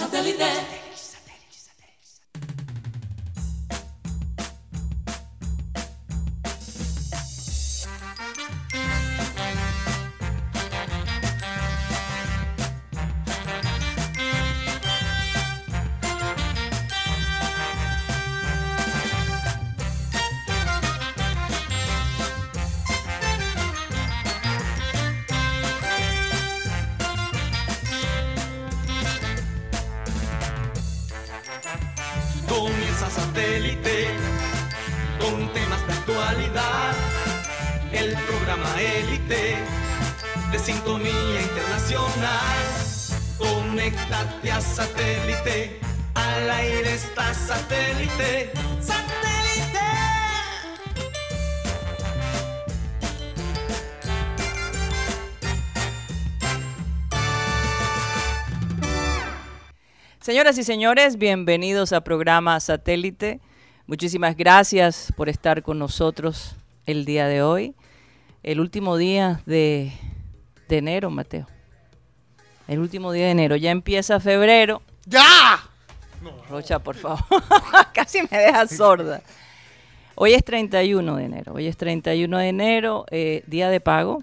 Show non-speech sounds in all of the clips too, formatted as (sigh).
Satellite. Satélite. Al aire está satélite. ¡Satélite! Señoras y señores, bienvenidos a programa Satélite. Muchísimas gracias por estar con nosotros el día de hoy. El último día de, de enero, Mateo. El último día de enero. Ya empieza febrero. ¡Ya! Rocha, por favor. (laughs) Casi me deja sorda. Hoy es 31 de enero. Hoy es 31 de enero, eh, día de pago.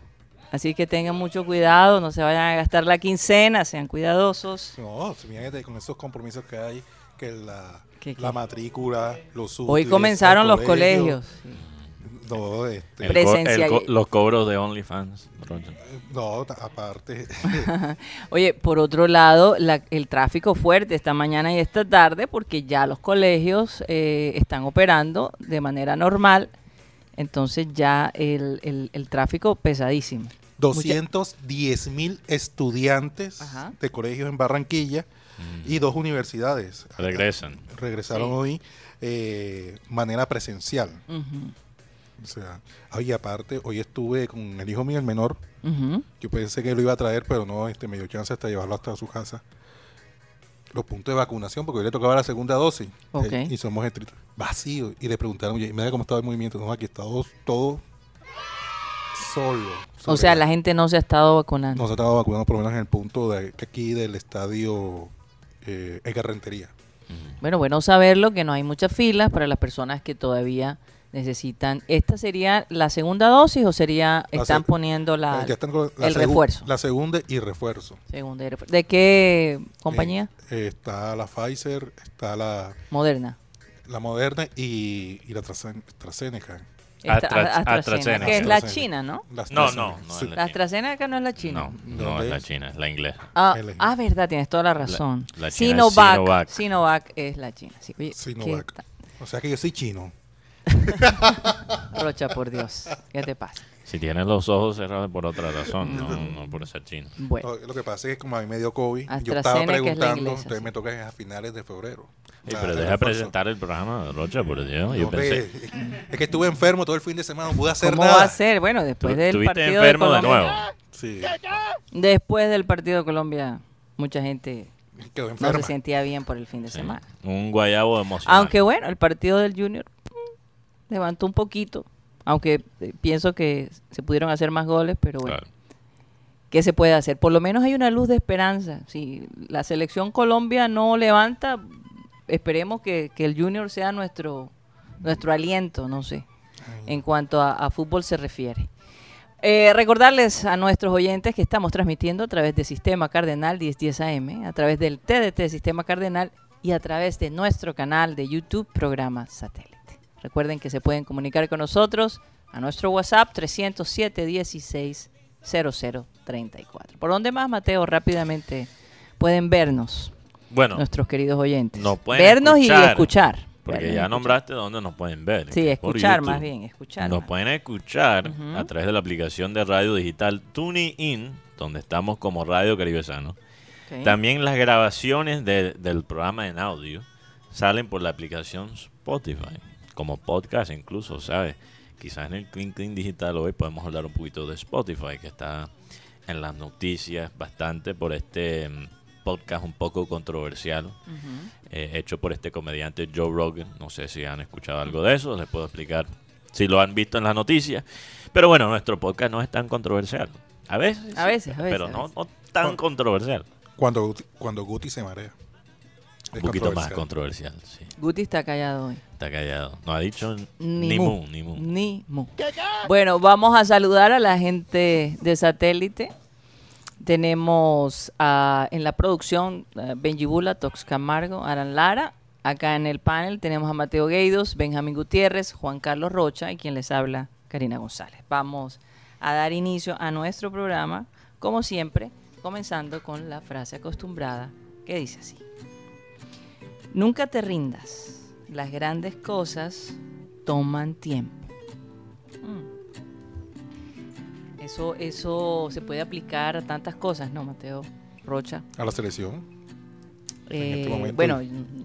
Así que tengan mucho cuidado, no se vayan a gastar la quincena, sean cuidadosos. No, fíjate con esos compromisos que hay, que la, ¿Qué, qué? la matrícula, los Hoy útiles, comenzaron el los colegio, colegios. No, este, El co- el Presencial. co- los cobros de OnlyFans. No, aparte, (laughs) Oye, por otro lado, la- el tráfico fuerte esta mañana y esta tarde porque ya los colegios eh, están operando de manera normal, entonces ya el, el- el tráfico pesadísimo. 210 mil estudiantes Ajá. de colegios en Barranquilla y dos universidades Regresan. regresaron Sí. hoy eh, manera presencial. Ujú, O sea, oye, aparte, hoy estuve con el hijo mío, el menor. Yo pensé que lo iba a traer, pero no, este, me dio chance hasta llevarlo hasta su casa. Los puntos de vacunación, porque hoy le tocaba la segunda dosis. Ok. Eh, y somos estrictos. Vacío. Y le preguntaron, oye, mira cómo estaba el movimiento. No, aquí está todo, todo solo. O sea, la gente no se ha estado vacunando. No se estaba vacunando, por lo menos en el punto de aquí del estadio eh, Edgar Rentería. Bueno, bueno saberlo que no hay muchas filas para las personas que todavía necesitan. ¿Esta sería la segunda dosis o sería, La están poniendo la, Eh, ya están con la el segu- refuerzo? La segunda y refuerzo. segunda y refuerzo? ¿De qué compañía? Eh, eh, está la Pfizer, está la, Moderna. la Moderna y, y la AstraZeneca. Esta- Astra- AstraZeneca, AstraZeneca. que es la. China, ¿no? La No, no, no sí. es La AstraZeneca no es la China. No, no ¿Dónde es la? China, es la inglesa. Ah, Es la ah, verdad, tienes toda la razón. la Sinovac, Sinovac. Sinovac es la China. Sí, oye, Sinovac. ¿qué O sea que yo soy chino. (laughs) Rocha, por Dios. ¿Qué te pasa? Si tienes los ojos cerrados por otra razón, no, no por ser chino. Bueno, No, lo que pasa es que como a mí me dio COVID, yo estaba es preguntando, entonces sí. me toca a finales de febrero. Sí, La- pero deja presentar el programa, Rocha, por Dios. Yo No, pensé. es que estuve enfermo todo el fin de semana, no pude hacer ¿cómo nada. va a ser? Bueno, Tú después del estuviste partido enfermo de de, Colombia. nuevo. Sí, Después del partido de Colombia, mucha gente no se sentía bien por el fin de Sí, semana. Un guayabo emocional. Aunque bueno, el partido del Junior levantó un poquito. Aunque eh, pienso que se pudieron hacer más goles, pero bueno. Claro. ¿Qué se puede hacer? Por lo menos hay una luz de esperanza. Si la selección Colombia no levanta, esperemos que, que el Junior sea nuestro, nuestro aliento, no sé, en cuanto a, a fútbol se refiere. Eh, recordarles a nuestros oyentes que estamos transmitiendo a través de Sistema Cardenal 1010 AM, a través del TDT Sistema Cardenal y a través de nuestro canal de YouTube Programa Satélite. Recuerden que se pueden comunicar con nosotros a nuestro WhatsApp 307 16 0034. ¿Por dónde más, Mateo? Rápidamente pueden vernos Bueno, nuestros queridos oyentes. pueden vernos y escuchar, porque Vernos ya escuchar. nombraste dónde nos pueden ver. Sí, que es por escuchar más bien, escuchar. Nos más. pueden escuchar a través de la aplicación de radio digital TuneIn, donde estamos como Radio Caribesano. Ok. También las grabaciones de- del programa en audio salen por la aplicación Spotify, como podcast incluso, ¿sabes? Quizás en el Clean Clean Digital hoy podemos hablar un poquito de Spotify, que está en las noticias bastante por este mm, podcast un poco controversial, eh, hecho por este comediante Joe Rogan. No sé si han escuchado algo de eso, les puedo explicar si lo han visto en las noticias. Pero bueno, nuestro podcast no es tan controversial. A veces, A veces, a veces, pero a no, veces. no tan controversial. Cuando, cuando Guti se marea. Un poquito más controversial. sí. Guti está callado hoy. Está callado. No ha dicho Ni ni, mu. mu, ni mu. Ni mu. Bueno, vamos a saludar a la gente de satélite. Tenemos en la producción ah, Benji Bula, Tox Camargo, Aran Lara. Acá en el panel tenemos a Mateo Gueidos, Benjamín Gutiérrez, Juan Carlos Rocha y quien les habla, Karina González. Vamos a dar inicio a nuestro programa, como siempre, comenzando con la frase acostumbrada que dice así. Nunca te rindas. Las grandes cosas toman tiempo. Mm. Eso, eso se puede aplicar a tantas cosas, ¿no, Mateo Rocha? A la selección. En Eh, este momento- bueno,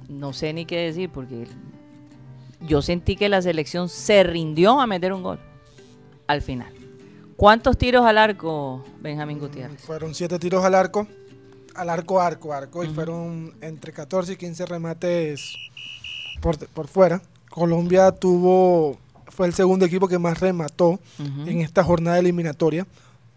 no sé ni qué decir porque yo sentí que la selección se rindió a meter un gol al final. ¿Cuántos tiros al arco, Benjamín Gutiérrez? Fueron siete tiros al arco, al arco, arco, arco, y fueron entre 14 y 15 remates por, por fuera. Colombia tuvo, fue el segundo equipo que más remató en esta jornada eliminatoria,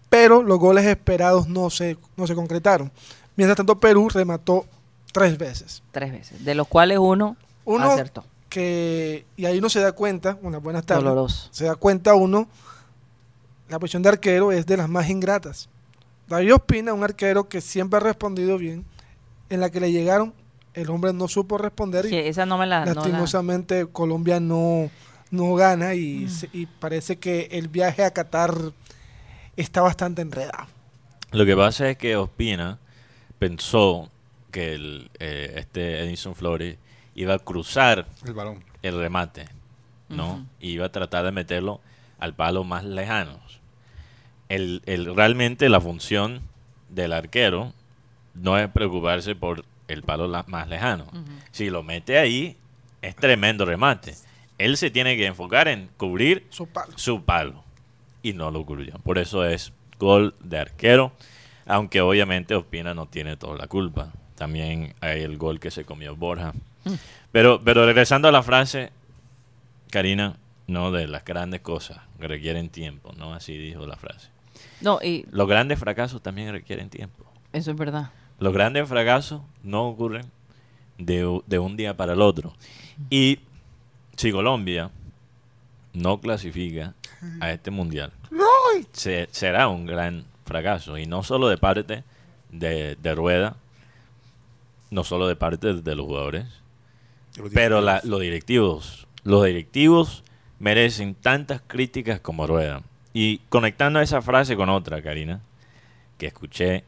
pero los goles esperados no se, no se concretaron. Mientras tanto, Perú remató tres veces. Tres veces, de los cuales uno, Uno acertó. que, y ahí uno se da cuenta, unas buenas tardes, Doloroso. se da cuenta uno, la posición de arquero es de las más ingratas. David Ospina, un arquero que siempre ha respondido bien, en la que le llegaron, el hombre no supo responder y Sí, esa no me la... no la- lastimosamente Colombia no, no gana Mm. y, se- y parece que el viaje a Qatar está bastante enredado. Lo que pasa es que Ospina pensó que el, eh, este Edison Flores iba a cruzar El balón. el remate, ¿no? Y iba a tratar de meterlo al palo más lejano. El, el- realmente la función del arquero no es preocuparse por el palo la- más lejano. Si lo mete ahí, es tremendo remate. Él se tiene que enfocar en cubrir Su palo. su palo. Y no lo cubrió. Por eso es gol de arquero. Aunque obviamente Ospina no tiene toda la culpa. También hay el gol que se comió Borja. Pero, pero regresando a la frase, Karina, no de las grandes cosas que requieren tiempo, ¿no? Así dijo la frase. No, y Los grandes fracasos también requieren tiempo. eso es verdad. Los grandes fracasos no ocurren de, de un día para el otro. Y si Colombia no clasifica a este mundial, se- será un gran fracaso. Y no solo de parte de, de Rueda, no solo de parte de los jugadores, los pero la- los directivos, los directivos merecen tantas críticas como Rueda. Y conectando esa frase con otra, Karina, que escuché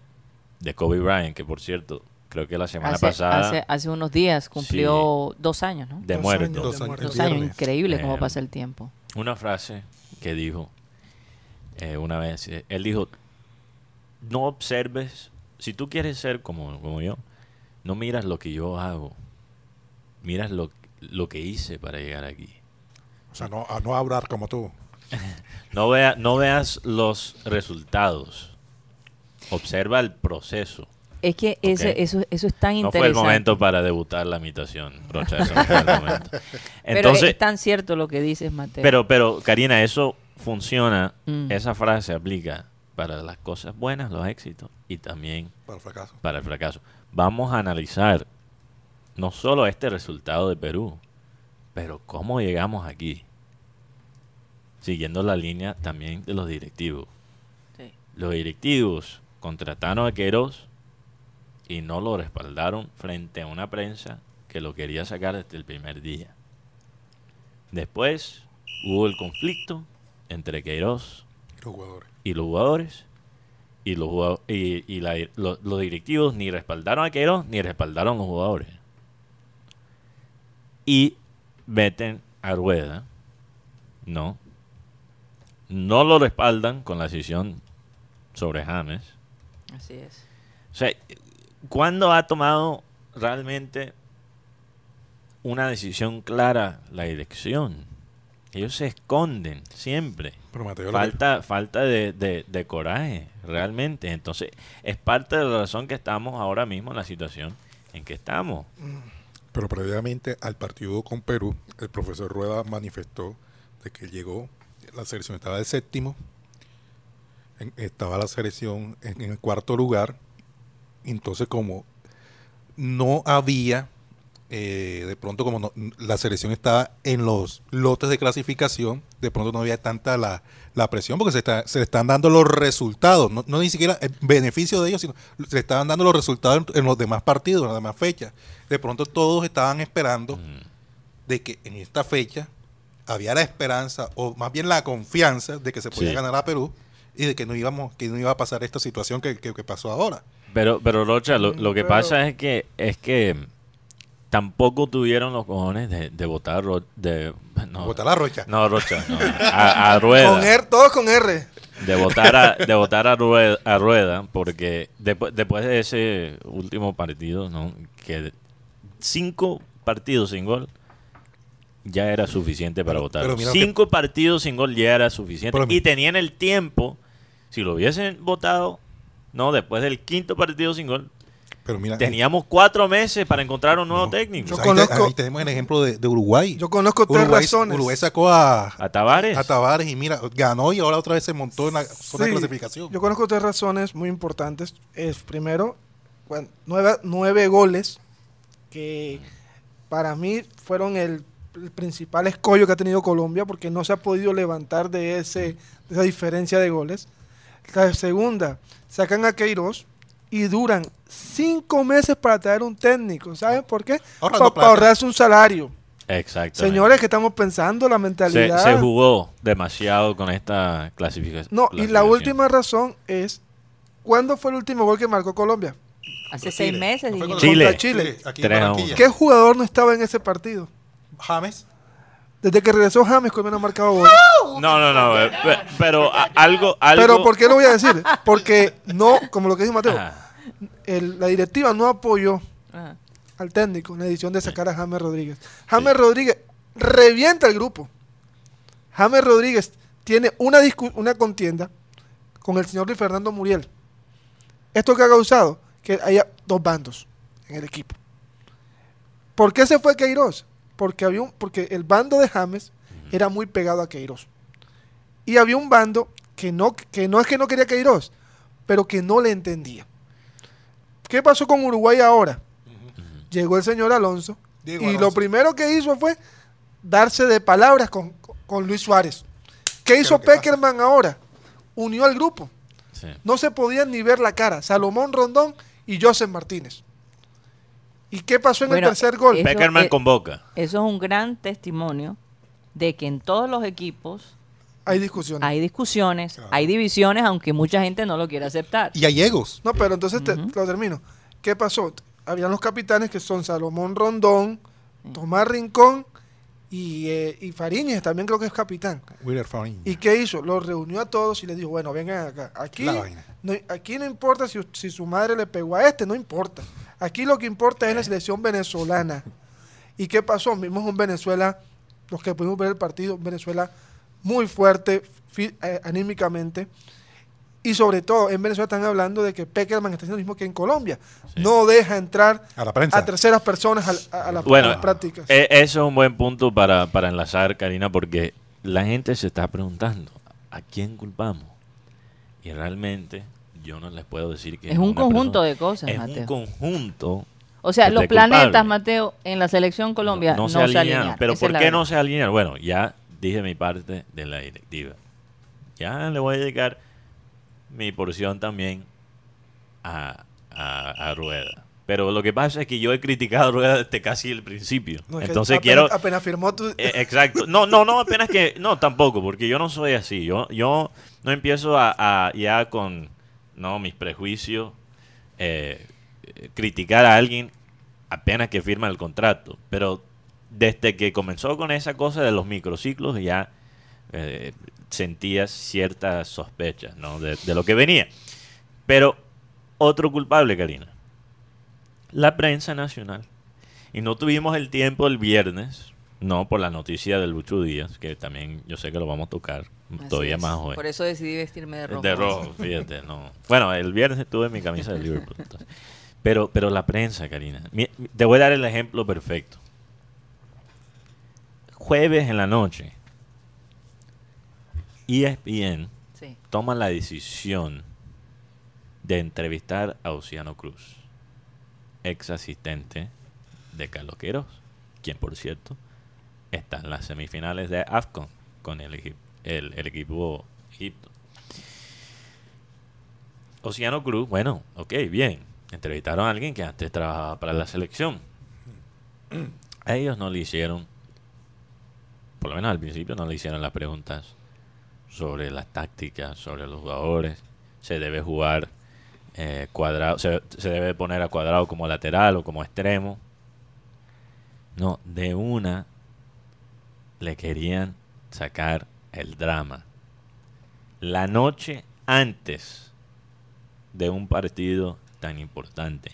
de Kobe Bryant, que por cierto, creo que la semana Hace, pasada hace, hace unos días cumplió dos años, ¿no? de Dos muerto. años Dos años. Dos años, increíble cómo Eh, pasa el tiempo. Una frase que dijo eh, una vez, eh, él dijo, no observes, si tú quieres ser como, como yo, no miras lo que yo hago, miras lo, lo que hice para llegar aquí. O sea, no, a no hablar como tú. (laughs) No, vea, no veas los resultados. Observa el proceso. Es que ese, eso, eso es tan No fue interesante. el momento para debutar la imitación, Rocha. Eso no fue el momento. (laughs) Pero Entonces, es tan cierto lo que dices, Mateo. pero, pero, Karina, eso funciona. Mm. Esa frase aplica para las cosas buenas, los éxitos, y también Para el fracaso. para el fracaso. Vamos a analizar no solo este resultado de Perú, pero cómo llegamos aquí. Siguiendo la línea también de los directivos. Sí. Los directivos contrataron a Queiroz y no lo respaldaron frente a una prensa que lo quería sacar desde el primer día. Después hubo el conflicto entre Queiroz Y los jugadores. y los jugadores y los jugado- y, y la- lo- los directivos ni respaldaron a Queiroz ni respaldaron a los jugadores y meten a Rueda no no lo respaldan con la decisión sobre James Así es. o sea ¿cuándo ha tomado realmente una decisión clara la dirección? Ellos se esconden siempre Pero Mateo, falta falta de, de- de coraje realmente entonces es parte de la razón que estamos ahora mismo en la situación en que estamos Pero previamente al partido con Perú, el profesor Rueda manifestó de que llegó, la selección estaba de séptimo, en- estaba la selección en, en el cuarto lugar, entonces como no había eh, de pronto como no- la selección estaba en los lotes de clasificación, de pronto no había tanta la, la presión porque se, está- se le están dando los resultados, no, no ni siquiera el beneficio de ellos, sino se le estaban dando los resultados en, en los demás partidos, en las demás fechas. De pronto todos estaban esperando de que en esta fecha había la esperanza o más bien la confianza de que se podía Sí. ganar a Perú y de que no íbamos que no iba a pasar esta situación que, que- que pasó ahora. Pero, pero Rocha, lo, lo que Pero- pasa es que es que tampoco tuvieron los cojones de, de votar Ro- de no, Botar la rocha. no Rocha, no, a, a Rueda. Con R, todos con R. de votar a, de votar a Rueda, a Rueda porque después, después de ese último partido, ¿no? que cinco partidos sin gol ya era suficiente para votar. cinco partidos sin gol ya era suficiente. Pero- y tenían el tiempo, si lo hubiesen votado, no, después del quinto partido sin gol, Pero mira, teníamos cuatro meses para encontrar un nuevo No. técnico. Yo ahí, te- conozco- ahí tenemos el ejemplo de, de Uruguay. Yo conozco tres Uruguay, razones. Uruguay sacó a, A Tavares. a Tavares y mira, ganó y ahora otra vez se montó en la zona de Sí, clasificación. Yo conozco tres razones muy importantes. Es primero, nueve, nueve goles que para mí fueron el, el principal escollo que ha tenido Colombia porque no se ha podido levantar de, ese, de esa diferencia de goles. La segunda, sacan a Queiroz y duran cinco meses para traer un técnico. ¿Saben por qué? Ahorrando Para plata. ahorrarse un salario. Exacto. Señores, que estamos pensando la mentalidad. se jugó demasiado con esta clasificación. No, y la última razón es, ¿cuándo fue el último gol que marcó Colombia? Hace Chile. seis meses. No contra Chile. Chile. aquí. ¿Qué jugador no estaba en ese partido? James. Desde que regresó James, Colombia no ha marcado gol. No, no, no. eh, pe- Pero a- algo, algo. Pero ¿por qué lo voy a decir? Porque no, como lo que dijo Mateo, Ajá. el- la directiva no apoyó Ajá. al técnico en la decisión de sacar a James Rodríguez. James Rodríguez revienta el grupo. James Rodríguez tiene una, discu- una contienda con el señor Luis Fernando Muriel. Esto que ha causado que haya dos bandos en el equipo. ¿Por qué se fue Queiroz? Porque, había un, porque el bando de James era muy pegado a Queiroz. Y había un bando que no, que no es que no quería Queiroz, pero que no le entendía. ¿Qué pasó con Uruguay ahora? Llegó el señor Alonso Diego y lo primero que hizo fue darse de palabras con, con Luis Suárez. ¿Qué hizo que pasa? Peckerman ahora? Unió al grupo. Sí. No se podían ni ver la cara. Salomón Rondón y Joseph Martínez. ¿Y qué pasó en Bueno, el tercer gol? Eso, Peckerman eh, convoca. Eso es un gran testimonio de que en todos los equipos Hay discusión. hay discusiones, Claro. hay divisiones, aunque mucha gente no lo quiere aceptar. Y hay egos. No, pero entonces te- lo termino. ¿Qué pasó? Habían los capitanes que son Salomón Rondón, Tomás Rincón y, eh, y Fariñez, también creo que es capitán. Fariña. ¿Y qué hizo? Los reunió a todos y les dijo, bueno, vengan acá. No, aquí no importa si, si su madre le pegó a este, no importa. Aquí lo que importa es la selección venezolana. ¿Y qué pasó? Vimos un Venezuela, los que pudimos ver el partido, un Venezuela muy fuerte eh, anímicamente. Y sobre todo, en Venezuela están hablando de que Peckerman está haciendo lo mismo que en Colombia. Sí. No deja entrar A la prensa. a terceras personas a, a la- a Bueno, las prácticas. e- eso es un buen punto para, para enlazar, Karina, porque la gente se está preguntando, ¿a quién culpamos? Y realmente yo no les puedo decir que Es un conjunto persona- de cosas, Es Mateo. un conjunto. O sea, los planetas, culpable. Mateo, en la selección Colombia no, se, alinearon. alinean. Pero Esa ¿por qué no se alinearon? Bueno, ya dije mi parte de la directiva. Ya le voy a dedicar mi porción también a, a, a Rueda. Pero lo que pasa es que yo he criticado a Rueda desde casi el principio. No, es que Entonces apenas- quiero... Apenas firmó tu... Eh, exacto. No, no, no, apenas que... No, tampoco, porque yo no soy así. Yo, yo no empiezo a, a ya con no mis prejuicios eh, criticar a alguien apenas que firma el contrato. Pero desde que comenzó con esa cosa de los microciclos ya eh, sentía ciertas sospechas ¿no? de, de lo que venía. Pero otro culpable, Karina. La prensa nacional. Y no tuvimos el tiempo el viernes, no por la noticia del Lucho Díaz, que también yo sé que lo vamos a tocar Así todavía es. más hoy. Por eso decidí vestirme de rojo. De rojo, fíjate, no. Bueno, el viernes estuve en mi camisa de Liverpool. entonces. Pero, pero la prensa, Karina. Te voy a dar el ejemplo perfecto. Jueves en la noche, ESPN Sí. toma la decisión de entrevistar a Oceano Cruz, ex asistente de Carlos Queiroz, quien por cierto está en las semifinales de AFCON con el, equi- el, el equipo Egipto. Oceano Cruz, bueno, ok, bien. Entrevistaron a alguien que antes trabajaba para la selección. A ellos no le hicieron, por lo menos al principio, no le hicieron las preguntas sobre las tácticas, sobre los jugadores. Se debe jugar eh, cuadrado, se debe poner a cuadrado como lateral o como extremo. No, de una le querían sacar el drama. La noche antes de un partido tan importante.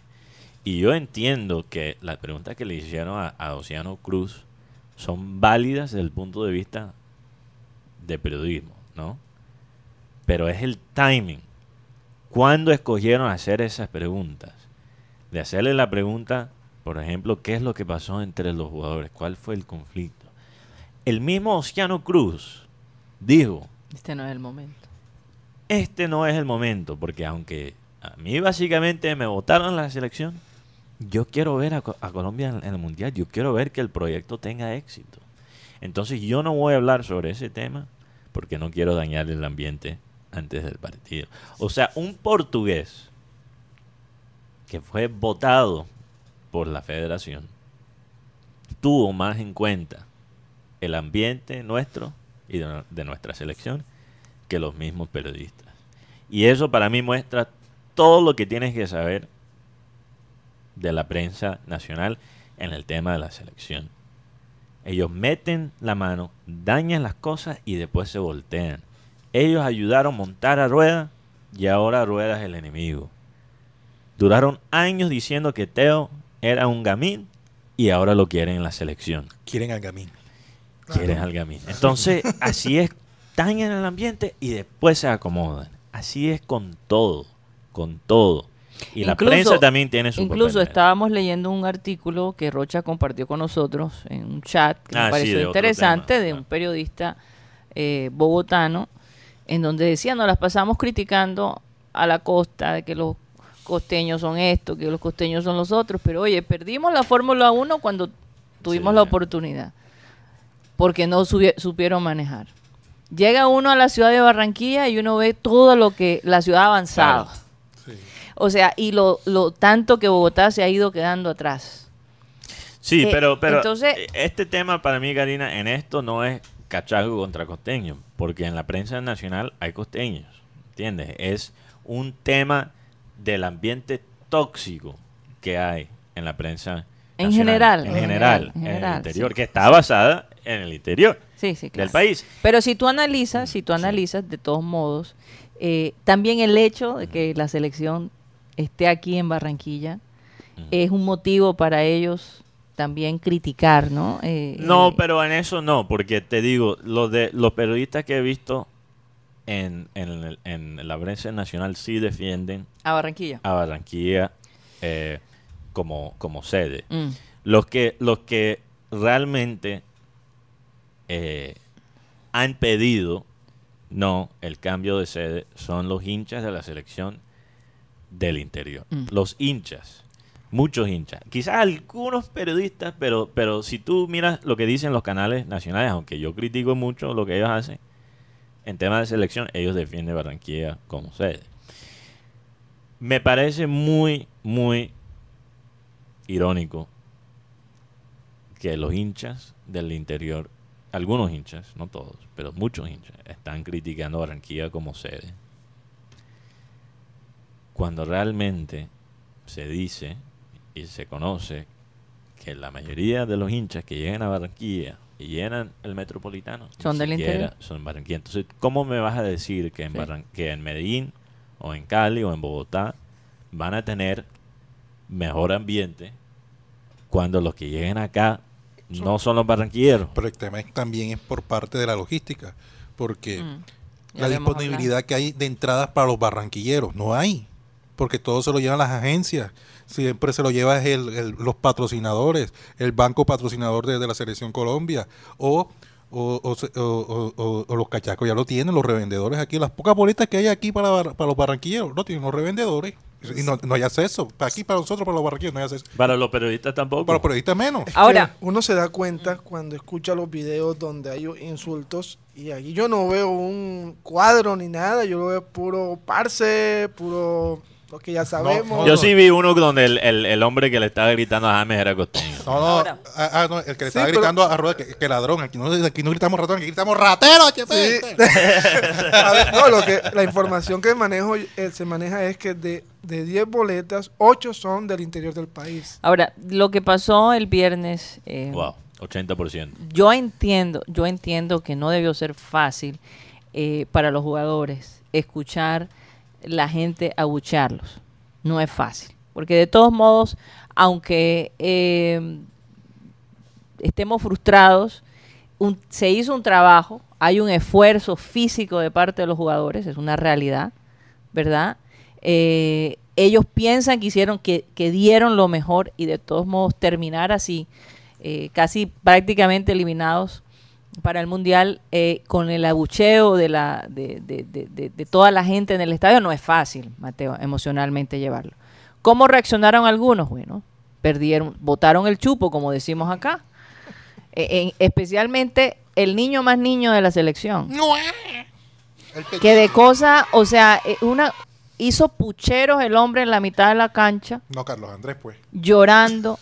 Y yo entiendo que las preguntas que le hicieron a, a Oceano Cruz son válidas desde el punto de vista de periodismo, ¿no? Pero es el timing. ¿Cuándo escogieron hacer esas preguntas? De hacerle la pregunta, por ejemplo, ¿qué es lo que pasó entre los jugadores? ¿Cuál fue el conflicto? El mismo Oceano Cruz dijo, Este no es el momento. este no es el momento, porque aunque a mí básicamente me votaron la selección, yo quiero ver a Colombia en, en el Mundial, yo quiero ver que el proyecto tenga éxito. Entonces yo no voy a hablar sobre ese tema porque no quiero dañar el ambiente antes del partido. O sea, un portugués que fue votado por la federación tuvo más en cuenta el ambiente nuestro y de, nuestra selección que los mismos periodistas. Y eso para mí muestra todo lo que tienes que saber de la prensa nacional en el tema de la selección. Ellos meten la mano, dañan las cosas y después se voltean. Ellos ayudaron a montar a Rueda y ahora Rueda es el enemigo. Duraron años diciendo que Teo era un gamín y ahora lo quieren en la selección. Quieren al Gamín. Entonces, así es, dañan el ambiente y después se acomodan. Así es con todo, con todo. Y la prensa también tiene su Incluso papel. estábamos leyendo un artículo que Rocha compartió con nosotros en un chat que Ah, me sí, pareció de interesante de un periodista eh, bogotano en donde decía nos las pasamos criticando a la costa de que los costeños son esto, que los costeños son los otros, pero oye, perdimos la Fórmula 1 cuando tuvimos Sí. la oportunidad porque no supieron manejar. Llega uno a la ciudad de Barranquilla y uno ve todo lo que la ciudad ha avanzado. Claro. O sea, y lo, lo tanto que Bogotá se ha ido quedando atrás. Sí, Eh, pero, pero entonces- eh, este tema para mí, Karina, en esto no es cachaco contra costeño, porque en la prensa nacional hay costeños, ¿entiendes? Es un tema del ambiente tóxico que hay en la prensa En general, en en general, en el interior, sí. que está basada en el interior Sí, sí, claro. del país. Pero si tú analizas, si tú analizas, de todos modos, eh, también el hecho de que la selección esté aquí en Barranquilla es un motivo para ellos también criticar, ¿no? Eh, No, eh, pero en eso no, porque te digo, los de los periodistas que he visto en, en, en la prensa nacional sí defienden A Barranquilla. a Barranquilla eh, como, como sede. Mm. Los que, los que realmente eh, han pedido no el cambio de sede son los hinchas de la selección del interior. Mm. Los hinchas, muchos hinchas. Quizás algunos periodistas, pero, pero si tú miras lo que dicen los canales nacionales, aunque yo critico mucho lo que ellos hacen, en temas de selección, ellos defienden Barranquilla como sede. Me parece muy, muy irónico que los hinchas del interior, algunos hinchas, no todos, pero muchos hinchas, están criticando a Barranquilla como sede. Cuando realmente se dice y se conoce que la mayoría de los hinchas que llegan a Barranquilla y llenan el metropolitano Son del interior. Son Barranquilla. Entonces, ¿cómo me vas a decir que en, Sí. Barran- que en Medellín o en Cali o en Bogotá van a tener mejor ambiente cuando los que lleguen acá no son los barranquilleros? Pero el tema es- también es por parte de la logística, porque Mm. La disponibilidad que hay de entradas para los barranquilleros, no hay, porque todo se lo llevan las agencias, siempre se lo lleva el- el- los patrocinadores, el banco patrocinador de, de la Selección Colombia, o, o, o se- o- o- o- o los cachacos ya lo tienen, los revendedores aquí, las pocas boletas que hay aquí para, bar- para los barranquilleros, lo tienen los revendedores, Y no, no hay acceso. Para aquí, para nosotros, para los barraquillos, no hay acceso. Para los periodistas tampoco. Para los periodistas menos. Ahora, uno se da cuenta cuando escucha los videos donde hay insultos y aquí yo no veo un cuadro ni nada, yo veo puro parse, puro lo que ya sabemos. Yo sí vi uno donde el, el- el hombre que le estaba gritando a James era costeño. No, no, Ahora. ah, ah, no, el que le Sí, estaba pero- gritando a Rueda que, que ladrón. Aquí no, aquí no gritamos ratón, aquí gritamos ratero, Sí. HP. (laughs) A ver, no, lo que, la información que manejo, eh, se maneja es que de, de 10 boletas, 8 son del interior del país. ahora, lo que pasó el viernes, eh, Wow, 80%. yo entiendo, yo entiendo que no debió ser fácil eh, para los jugadores escuchar la gente abuchearlos. No es fácil. Porque de todos modos, aunque eh, estemos frustrados, se hizo un trabajo, hay un esfuerzo físico de parte de los jugadores, es una realidad, ¿verdad? Eh, ellos piensan que hicieron, que, que dieron lo mejor y de todos modos terminar así, eh, casi prácticamente eliminados para el mundial eh, con el abucheo de la de, de- de- de- de toda la gente en el estadio no es fácil Mateo emocionalmente llevarlo. Cómo reaccionaron algunos bueno perdieron botaron el chupo como decimos acá. Eh, en- especialmente el niño más niño de la selección. Que de cosa o sea eh, una hizo pucheros el hombre en la mitad de la cancha. No, Carlos Andrés, pues. llorando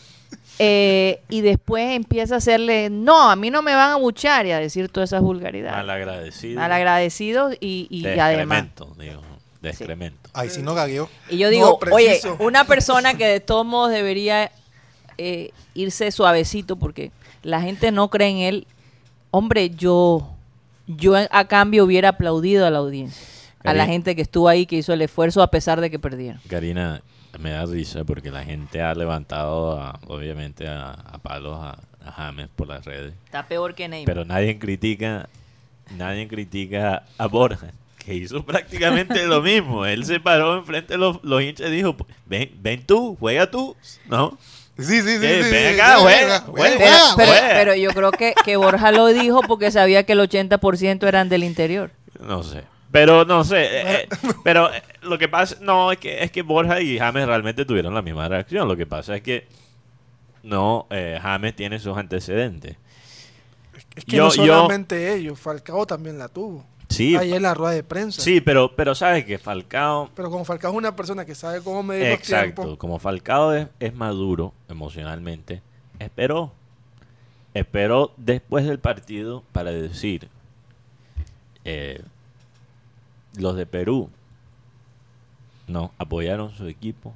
eh, y después empieza a hacerle, no, a mí no me van a buchar y a decir todas esas vulgaridades. Malagradecido. Malagradecidos y, y de además. excremento, digo. De excremento. Ahí sí no gagueó. Y yo digo, No, oye, una persona que de todos modos debería eh, irse suavecito porque la gente no cree en él. Hombre, yo, yo a cambio hubiera aplaudido a la audiencia, a la gente que estuvo ahí, que hizo el esfuerzo a pesar de que perdieron. Karina, me da risa porque la gente ha levantado, a- obviamente, a, a palos a, a James por las redes. Está peor que Neymar. Pero nadie critica, nadie critica a Borja, que hizo (laughs) prácticamente lo mismo. Él se paró enfrente de los, los hinchas y dijo, ven, ven tú, juega tú, ¿no? Sí, sí, sí. Pero yo creo que, que Borja lo dijo porque sabía que el 80% eran del interior. No sé. Pero no sé, eh, eh, pero eh, lo que pasa, no, es que, es que Borja y James realmente tuvieron la misma reacción. Lo que pasa es que no, eh, James tiene sus antecedentes. Es que Yo- no yo- solamente ellos, Falcao también la tuvo. Sí, Ahí en la rueda de prensa. sí, pero, pero sabes que Falcao, Pero como Falcao es una persona que sabe cómo medir los exacto, tiempos, como Falcao es, es maduro emocionalmente, esperó, esperó después del partido para decir, eh, los de Perú no apoyaron su equipo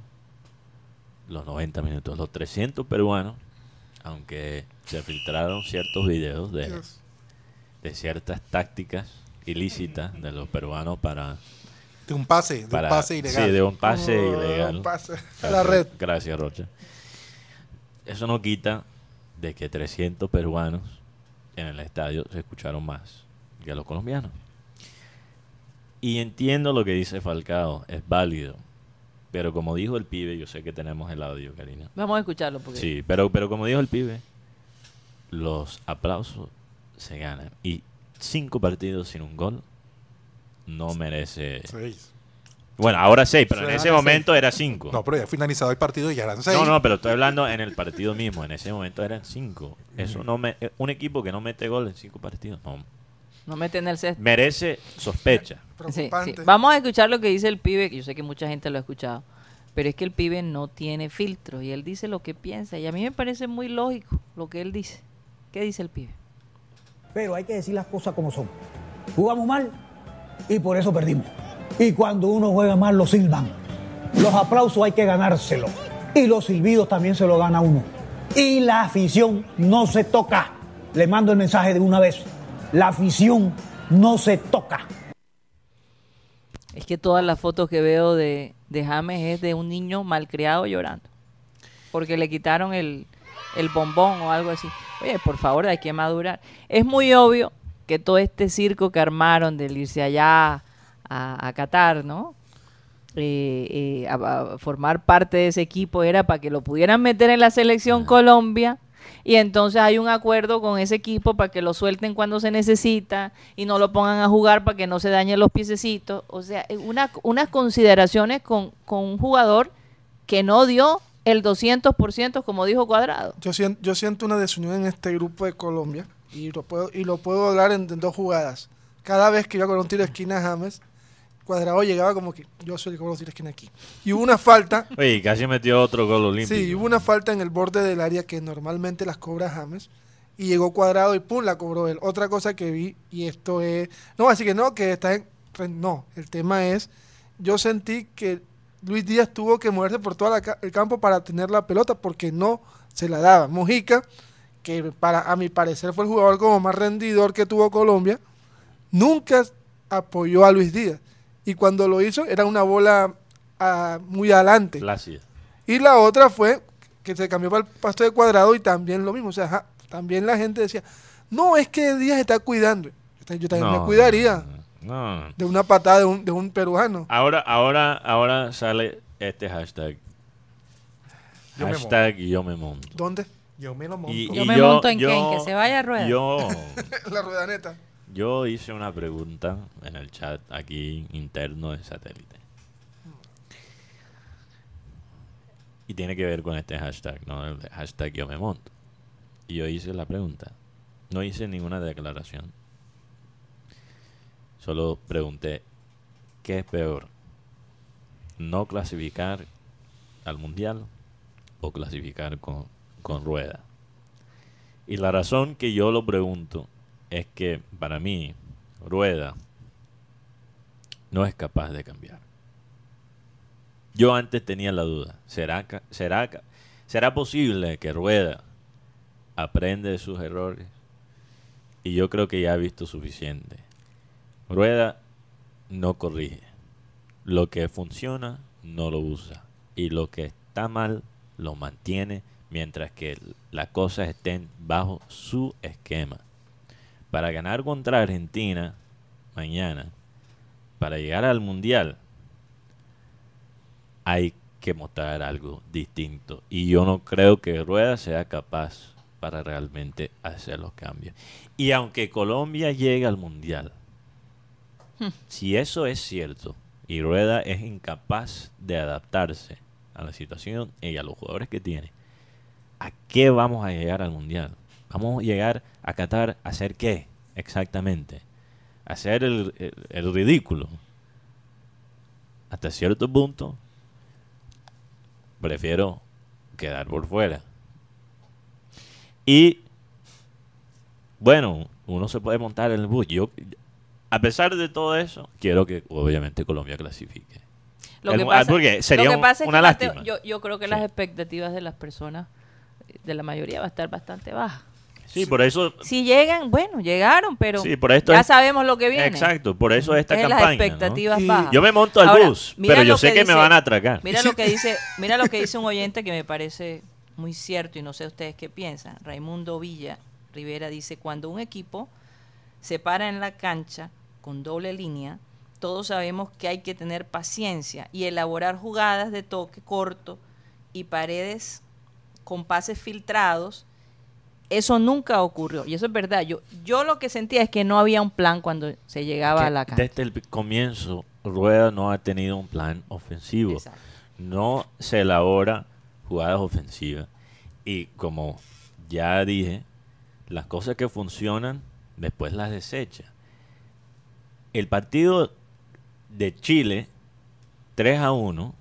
los 90 minutos, los 300 peruanos, aunque se filtraron ciertos videos de, Dios. de ciertas tácticas ilícitas de los peruanos para, De un pase, de para un pase ilegal. sí, de un pase Oh, ilegal. pase a Gracias, la red. Gracias, Rocha. Eso no quita de que 300 peruanos en el estadio se escucharon más que los colombianos. Y entiendo lo que dice Falcao, es válido. Pero como dijo el pibe, yo sé que tenemos el audio, Karina. Vamos a escucharlo porque Sí, pero, pero como dijo el pibe, los aplausos se ganan. Y cinco partidos sin un gol no merece... Seis. Bueno, ahora seis, pero Se en ese momento era cinco. No, pero ya finalizado el partido y ya eran seis. No, no, pero estoy hablando en el partido mismo. En ese momento eran cinco. Eso no me, eh, un equipo que no mete gol en cinco partidos no no meten el cesto. merece sospecha. Sí, sí. Preocupante. Vamos a escuchar lo que dice el pibe, que yo sé que mucha gente lo ha escuchado, pero es que el pibe no tiene filtro y él dice lo que piensa y a mí me parece muy lógico lo que él dice. ¿Qué dice el pibe? Pero hay que decir las cosas como son. Jugamos mal y por eso perdimos. Y cuando uno juega mal, lo silban. Los aplausos hay que ganárselos. Y los silbidos también se lo gana uno. Y la afición no se toca. Le mando el mensaje de una vez. La afición no se toca. Es que todas las fotos que veo de, de James es de un niño malcriado llorando. Porque le quitaron el, el bombón o algo así. Oye, por favor, hay que madurar. Es muy obvio que todo este circo que armaron del irse allá a, a Qatar, ¿no? Eh, eh, a, a formar parte de ese equipo era para que lo pudieran meter en la selección Colombia. Y entonces hay un acuerdo con ese equipo para que lo suelten cuando se necesita y no lo pongan a jugar para que no se dañen los piececitos. O sea, eh, una, unas consideraciones con, con un jugador que no dio el 200% como dijo Cuadrado. Yo siento, yo siento una desunión en este grupo de Colombia y lo puedo, y lo puedo hablar en, dos jugadas. Cada vez que iba con un tiro de esquina James, Cuadrado llegaba como que yo soy el que tiros de esquina aquí. Y hubo una falta, Oye, casi metió otro gol olímpico. sí, hubo una falta en el borde del área que normalmente las cobra James. Y llegó Cuadrado y pum, la cobró él. Otra cosa que vi, y esto es... No, así que no, que está en... No, el tema es... Yo sentí que Luis Díaz tuvo que moverse por todo el campo para tener la pelota porque no se la daba. Mojica, que para a mi parecer fue el jugador como más rendidor que tuvo Colombia, nunca apoyó a Luis Díaz. Y cuando lo hizo era una bola ah, muy adelante. Y la otra fue que se cambió para el pasto de cuadrado y también lo mismo. O sea, ajá, también la gente decía, no, es que Díaz está cuidando. Yo también me cuidaría No, no. de una patada de un, de un peruano. Ahora, ahora, ahora sale este hashtag. Yo me hashtag yo me monto. ¿Dónde? Yo me lo monto. Y- Yo me monto en Ken, que se vaya a rueda. Yo, (laughs) la rueda neta. Yo hice una pregunta en el chat aquí interno de satélite. Y tiene que ver con este hashtag, ¿no? El hashtag yo me monto. Y yo hice la pregunta. No hice ninguna declaración. Solo pregunté, ¿qué es peor? ¿No clasificar al mundial o clasificar con, con rueda? Y la razón que yo lo pregunto es que para mí, rueda no es capaz de cambiar. Yo antes tenía la duda, ¿será, será, será posible que Rueda aprende de sus errores? Y yo creo que ya ha visto suficiente. Rueda no corrige. Lo que funciona no lo usa. Y lo que está mal lo mantiene mientras que las cosas estén bajo su esquema. Para ganar contra Argentina mañana, para llegar al Mundial, hay que mostrar algo distinto. Y yo no creo que Rueda sea capaz para realmente hacer los cambios. Y aunque Colombia llegue al Mundial, si eso es cierto y Rueda es incapaz de adaptarse a la situación y a los jugadores que tiene, ¿a qué vamos a llegar al Mundial? Vamos a llegar a Qatar a hacer qué exactamente? A hacer el, el- el ridículo. Hasta cierto punto, prefiero quedar por fuera. Y bueno, uno se puede montar en el bus. Yo, a pesar de todo eso, quiero que obviamente Colombia clasifique. Lo que pasa, porque sería lo que un- pasa es una lástima. yo, yo creo que Sí. las expectativas de las personas, de la mayoría, va a estar bastante baja. Sí, por eso. Si llegan, bueno, llegaron, pero Sí, por esto ya es- sabemos lo que viene. Exacto, por eso esta Entonces, campaña. las expectativas bajas. Yo me monto al Ahora, bus, pero yo sé que, me van a atracar. Mira lo que dice, mira lo que dice un oyente que me parece muy cierto y no sé ustedes qué piensan. Raimundo Villa Rivera dice, cuando un equipo se para en la cancha con doble línea, todos sabemos que hay que tener paciencia y elaborar jugadas de toque corto y paredes con pases filtrados. Eso nunca ocurrió y eso es verdad. Yo, yo lo que sentía es que no había un plan cuando se llegaba Que a la cancha. Desde el comienzo, Rueda no ha tenido un plan ofensivo. Exacto. No se elabora jugadas ofensivas. Y como ya dije, las cosas que funcionan, después las desecha. El partido de Chile, 3 a 1,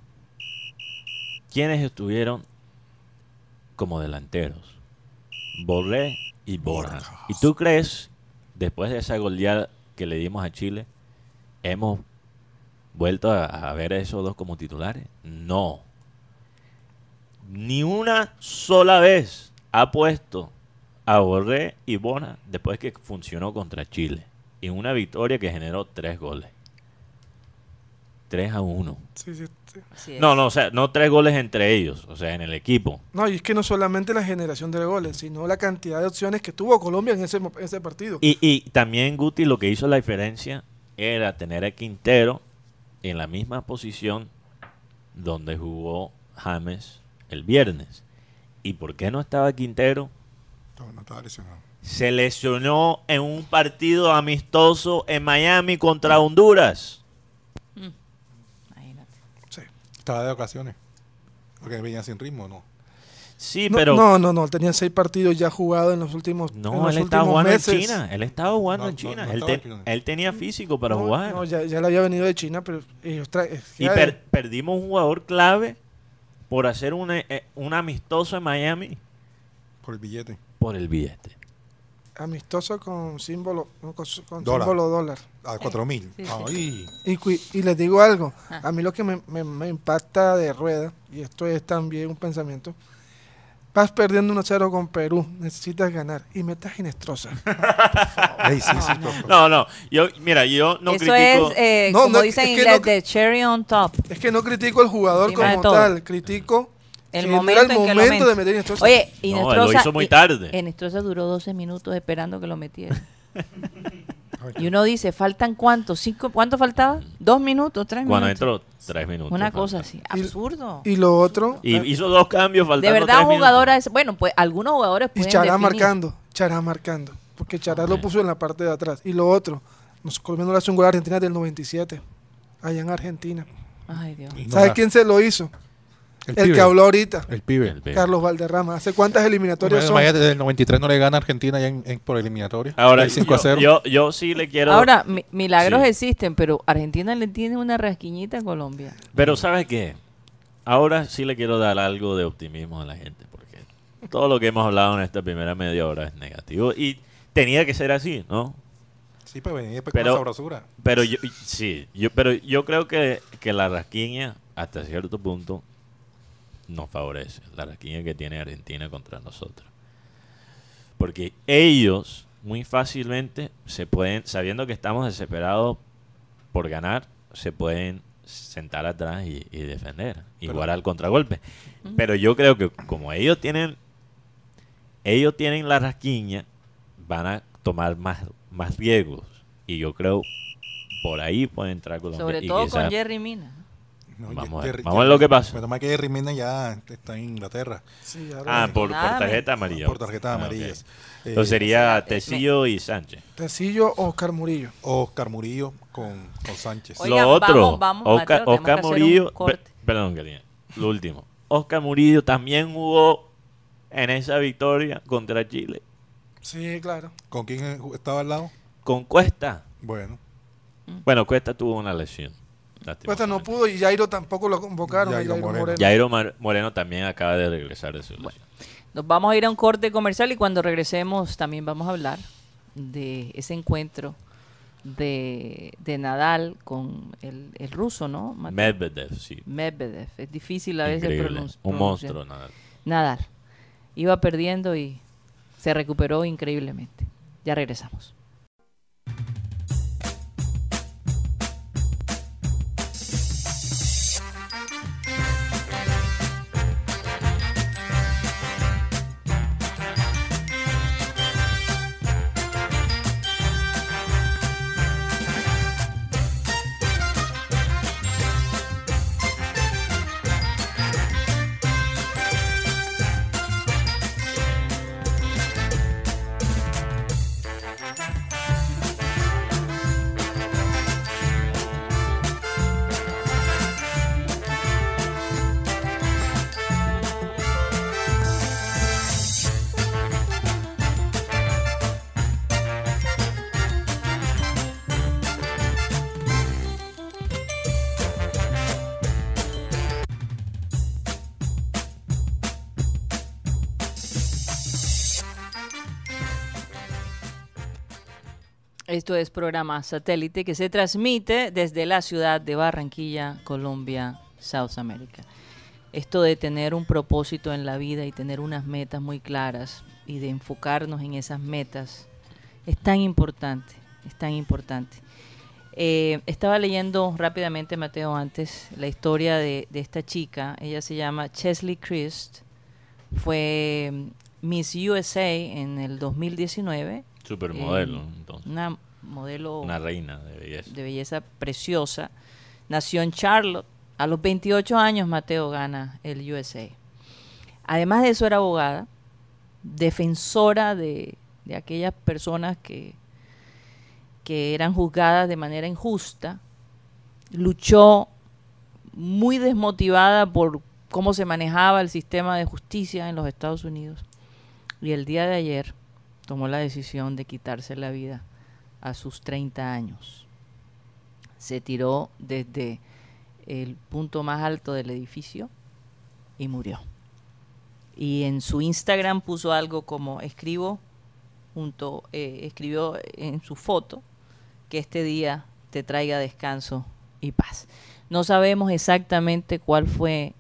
¿quiénes estuvieron como delanteros? Borré y Borja. ¿Y tú crees, después de esa goleada que le dimos a Chile, hemos vuelto a, ver a esos dos como titulares? No. Ni una sola vez ha puesto a Borré y Bona después que funcionó contra Chile. En una victoria que generó tres goles. 3 a 1. Sí, sí, No, no, o sea, no tres goles entre ellos, o sea, en el equipo. No, y es que no solamente la generación de goles, sino la cantidad de opciones que tuvo Colombia en ese, mo- en ese partido. Y, y también Guti lo que hizo la diferencia era tener a Quintero en la misma posición donde jugó James el viernes. ¿Y por qué no estaba Quintero? No, no estaba lesionado. se lesionó en un partido amistoso en Miami contra Honduras. Imagínate. Sí. Estaba de ocasiones. Porque venía sin ritmo, ¿no? Sí, No, pero no, no, no, tenía seis partidos ya jugados en los últimos, en no, los él estaba jugando meses. en China. Él estaba jugando No, en China. no él, te- tenía físico para No, jugar. No, ya, ya le había venido de China, pero ellos traen. y per- perdimos un jugador clave por hacer un, eh, un amistoso en Miami Por el billete. por el billete. Amistoso con símbolo, con, con Dólar. símbolo dólar. A 4 mil. Sí, sí. Ay. Y, les digo algo, Ah. a mí lo que me, me- me impacta de rueda, y esto es también un pensamiento, vas perdiendo 1-0 con Perú, necesitas ganar, y metas Ginestrosa. (laughs) Sí, favor. No, no. Yo, mira, yo no Eso critico. es, eh, No, como no, dicen en es que inglés, no- de cherry on top. es que no critico al jugador Encima como tal, critico El que no momento era el en que lo momento de mete. meter Ginestrosa. Oye, No, Inestrosa, él lo hizo muy tarde. Inestrosa duró 12 minutos esperando que lo metiera. (laughs) y uno dice, ¿faltan cuántos? ¿Cinco? ¿Cuánto faltaba? ¿Dos minutos? ¿Tres Cuando minutos? entró, tres minutos. Una falta. cosa así. Y- Absurdo. y lo otro, Y hizo dos cambios de faltando verdad, tres un jugador... minutos. es- Bueno, pues algunos jugadores y pueden Chará definir. marcando, Chará marcando, porque Chará lo puso en la parte de atrás. Y lo otro, nos colombianos le hace un gol a Argentina del 97, allá en Argentina. Ay, Dios. Y no ¿Sabes quién se lo hizo? El, pibe. que habló ahorita, El pibe. El pibe. Carlos Valderrama. ¿Hace cuántas eliminatorias son? Desde el 93 no le gana a Argentina ya en, en- por eliminatoria. Ahora, Hay 5 a yo, 0. yo, yo sí le quiero... Ahora, mi- milagros Sí. existen, pero Argentina le tiene una rasquiñita a Colombia. Pero ¿sabes qué? Ahora sí le quiero dar algo de optimismo a la gente, porque todo lo que hemos hablado en esta primera media hora es negativo y tenía que ser así, ¿no? Sí, pues venía después Pero- con la sabrosura. Pero yo, sí, yo, pero yo creo que, que la rasquiña, hasta cierto punto, nos favorece. La rasquiña que tiene Argentina contra nosotros. Porque ellos muy fácilmente se pueden, sabiendo que estamos desesperados por ganar, se pueden sentar atrás y, y defender, y jugar al contragolpe. Pero yo creo que como ellos tienen, ellos tienen la rasquiña, van a tomar más, más riesgos. Y yo creo por ahí puede entrar Colombia. Sobre y todo quizá- con Jerry Mina. No, Vamos a ver, vamos a ver lo que pasa. Pero más que Jerry Mina ya está en Inglaterra. Sí, Ah, por, por Nada, tarjeta amarilla. Por tarjetas Ah, amarillas. Eh, Entonces sería Eh, Tecillo y Sánchez. Tecillo o Oscar Murillo. Oscar Murillo con, con Sánchez. Oiga, lo otro, vamos, vamos, Oscar, Mateo, Oscar Murillo. perdón, Karina, Lo último. Oscar Murillo también jugó en esa victoria contra Chile. Sí, claro. ¿Con quién estaba al lado? Con Cuesta. Bueno, Bueno, Cuesta tuvo una lesión. Cuesta no pudo y Jairo tampoco lo convocaron. Jairo Jairo Moreno. Moreno. Jairo Mar- Moreno también acaba de regresar de su lesión. Nos vamos a ir a un corte comercial y cuando regresemos también vamos a hablar de ese encuentro de, de Nadal con el, el ruso, ¿no? Mateo? Medvedev, sí. Medvedev. Es difícil a veces Increíble. pronun- Un pronunciar. monstruo, nada. Nadal. Iba perdiendo y se recuperó increíblemente. Ya regresamos. Esto es programa satélite que se transmite desde la ciudad de Barranquilla, Colombia, South America. Esto de tener un propósito en la vida y tener unas metas muy claras y de enfocarnos en esas metas es tan importante, es tan importante. Eh, estaba leyendo rápidamente, Mateo, antes la historia de, de esta chica. Ella se llama Chesley Christ. Fue mm, Miss USA en el 2019. Supermodelo, Eh, entonces. Una modelo Una reina de belleza. de belleza preciosa. Nació en Charlotte. A los 28 años Mateo gana el USA. Además de eso era abogada, defensora de, de aquellas personas que, que eran juzgadas de manera injusta. Luchó muy desmotivada por cómo se manejaba el sistema de justicia en los Estados Unidos. Y el día de ayer tomó la decisión de quitarse la vida a sus 30 años. Se tiró desde el punto más alto del edificio y murió. Y en su Instagram puso algo como escribo junto, eh, escribió en su foto que este día te traiga descanso y paz. No sabemos exactamente cuál fue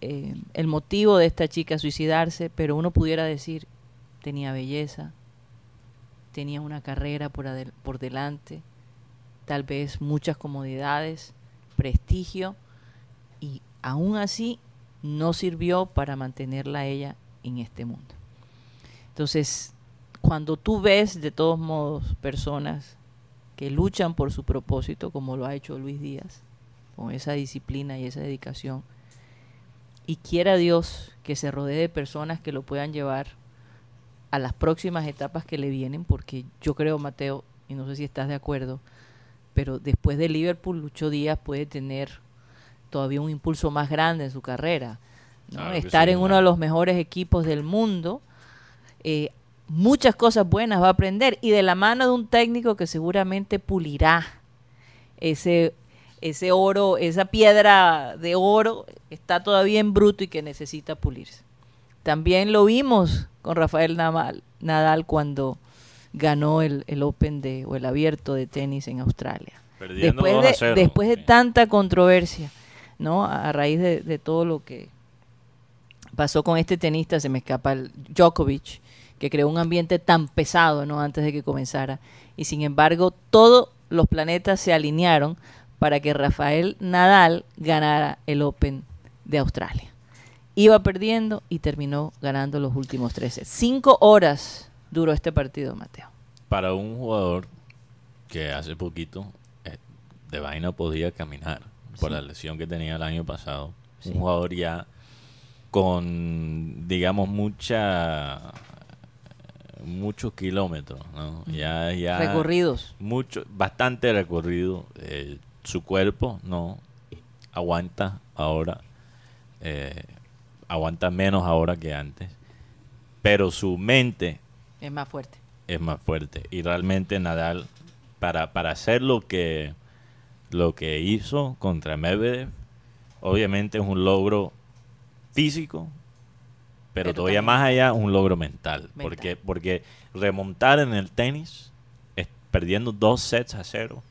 eh, el motivo de esta chica suicidarse, pero uno pudiera decir, tenía belleza, tenía una carrera por, por delante, tal vez muchas comodidades, prestigio, y aún así no sirvió para mantenerla ella en este mundo. Entonces, cuando tú ves de todos modos personas que luchan por su propósito, como lo ha hecho Luis Díaz, con esa disciplina y esa dedicación, y quiera Dios que se rodee de personas que lo puedan llevar a las próximas etapas que le vienen, porque yo creo, Mateo, y no sé si estás de acuerdo, pero después de Liverpool, Lucho Díaz puede tener todavía un impulso más grande en su carrera. ¿no? Claro que Estar sí, en uno de los mejores equipos del mundo, eh, muchas cosas buenas va a aprender y de la mano de un técnico que seguramente pulirá ese, ese oro, esa piedra de oro que está todavía en bruto y que necesita pulirse. También lo vimos con Rafael Nadal, cuando ganó el, el Open de, o el abierto de tenis en Australia. Perdiendo Después 2 a de, 0. después de tanta controversia, ¿no? A raíz de, de todo lo que pasó con este tenista, se me escapa el Djokovic, que creó un ambiente tan pesado, ¿no? Antes de que comenzara. Y sin embargo, todos los planetas se alinearon para que Rafael Nadal ganara el Open de Australia. Iba perdiendo y terminó ganando los últimos 13. Cinco horas duró este partido, Mateo. Para un jugador que hace poquito eh, de vaina podía caminar por la lesión que tenía el año pasado. Sí. Un jugador ya con, digamos, mucha muchos kilómetros, ¿no? Ya, ya Recorridos. mucho, bastante recorrido. eh, su cuerpo no aguanta ahora, eh, aguanta menos ahora que antes, pero su mente Es más fuerte. es más fuerte y realmente Nadal para, para hacer lo que lo que hizo contra Medvedev obviamente es un logro físico pero, Pero todavía también- más allá un logro mental, Mental. porque porque remontar en el tenis es- perdiendo dos sets a cero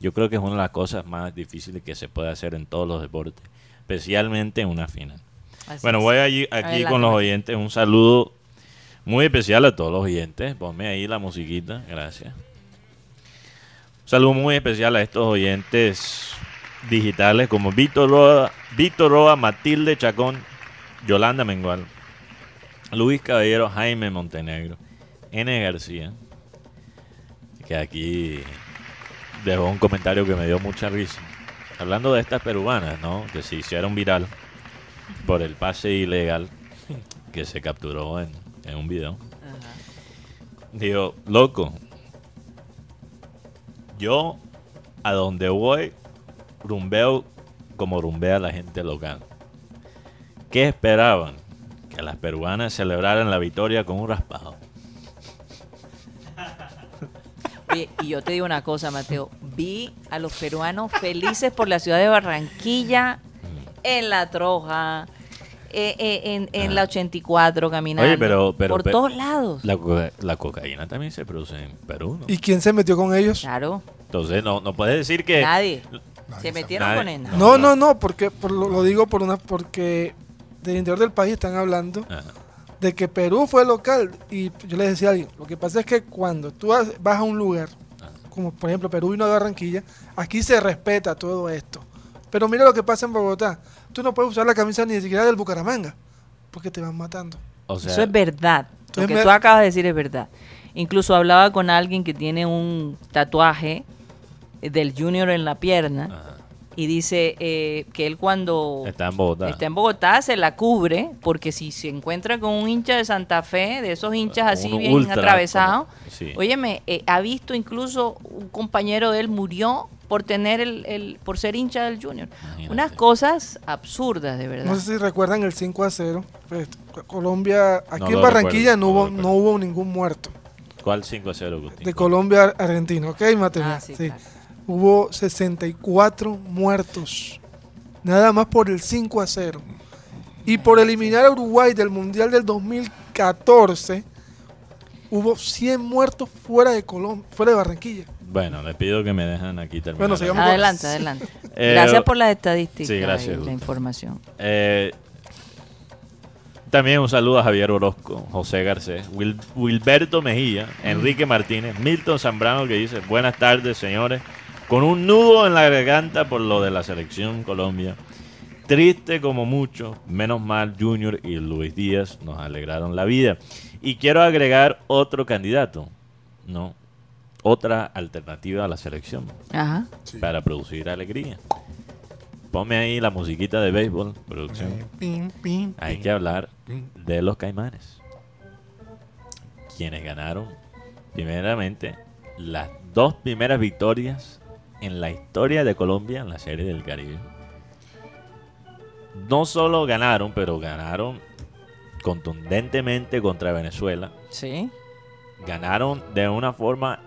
yo creo que es una de las cosas más difíciles que se puede hacer en todos los deportes especialmente en una final Así bueno, es. voy allí, aquí Adelante, con los oyentes. Un saludo muy especial a todos los oyentes. Ponme ahí la musiquita, gracias. Un saludo muy especial a estos oyentes digitales como Víctor Roa, Víctor Roa, Matilde Chacón, Yolanda Mengual, Luis Caballero, Jaime Montenegro, N. García, que aquí dejó un comentario que me dio mucha risa. Hablando de estas peruanas, ¿no? Que se hicieron viral por el pase ilegal que se capturó en, en un video. Digo, loco, yo a donde voy rumbeo como rumbea la gente local. ¿Qué esperaban? Que las peruanas celebraran la victoria con un raspado. Oye, y yo te digo una cosa, Mateo. Vi a los peruanos felices por la ciudad de Barranquilla, en La Troja, eh, eh, en, en la 84 caminando. Oye, pero- pero- por pero- todos lados. La, coca- la cocaína también se produce en Perú, ¿no? ¿Y quién se metió con ellos? Claro, Entonces no, no puedes decir que... nadie. Nadie Se metieron Nadie- con él. No, No, no. porque por lo, lo digo por una porque del interior del país están hablando Ajá. de que Perú fue local y yo les decía a alguien, lo que pasa es que cuando tú vas vas a un lugar, como por ejemplo Perú vino a Barranquilla, aquí se respeta todo esto. Pero mira lo que pasa en Bogotá, tú no puedes usar la camisa ni siquiera del Bucaramanga, porque te van matando. O sea, Eso es verdad. Lo que me- tú acabas de decir es verdad. Incluso hablaba con alguien que tiene un tatuaje del Junior en la pierna ajá. y dice eh, que él cuando Está en Bogotá. está en Bogotá se la cubre porque si se encuentra con un hincha de Santa Fe, de esos hinchas así Un bien ultra, atravesados, como- sí. óyeme, eh, ha visto incluso un compañero de él murió por tener el, el- por ser hincha del Junior. Imagínate. Unas cosas absurdas, de verdad. No sé si recuerdan el 5 a 0. Pues, Colombia, aquí No en Barranquilla recuerdo, no, hubo, no hubo ningún muerto. ¿Cuál 5 a 0, Agustín? De Colombia a Argentina, ¿ok, Mateo? Ah, sí, claro. Hubo 64 muertos. Nada más por el 5 a 0. Y por eliminar a Uruguay del Mundial del 2014, hubo 100 muertos fuera de Colombia, fuera de Barranquilla. Bueno, le pido que me dejen aquí terminar. Bueno, sigamos. Adelante, adelante. Eh, Gracias por las estadísticas sí, gracias, y la información. Eh, también un saludo a Javier Orozco, José Garcés, Wil- Wilberto Mejía, Enrique Martínez, Milton Zambrano que dice, buenas tardes señores, con un nudo en la garganta por lo de la selección Colombia. Triste como mucho, menos mal Junior y Luis Díaz nos alegraron la vida. Y quiero agregar otro candidato, ¿no? Otra alternativa a la selección Ajá. para producir alegría. Ponme ahí la musiquita de béisbol, producción. Pim, pim, Hay que hablar pim. de los caimanes. Quienes ganaron, primeramente, las dos primeras victorias en la historia de Colombia en la Serie del Caribe. No solo ganaron, pero ganaron contundentemente contra Venezuela. Sí. Ganaron de una forma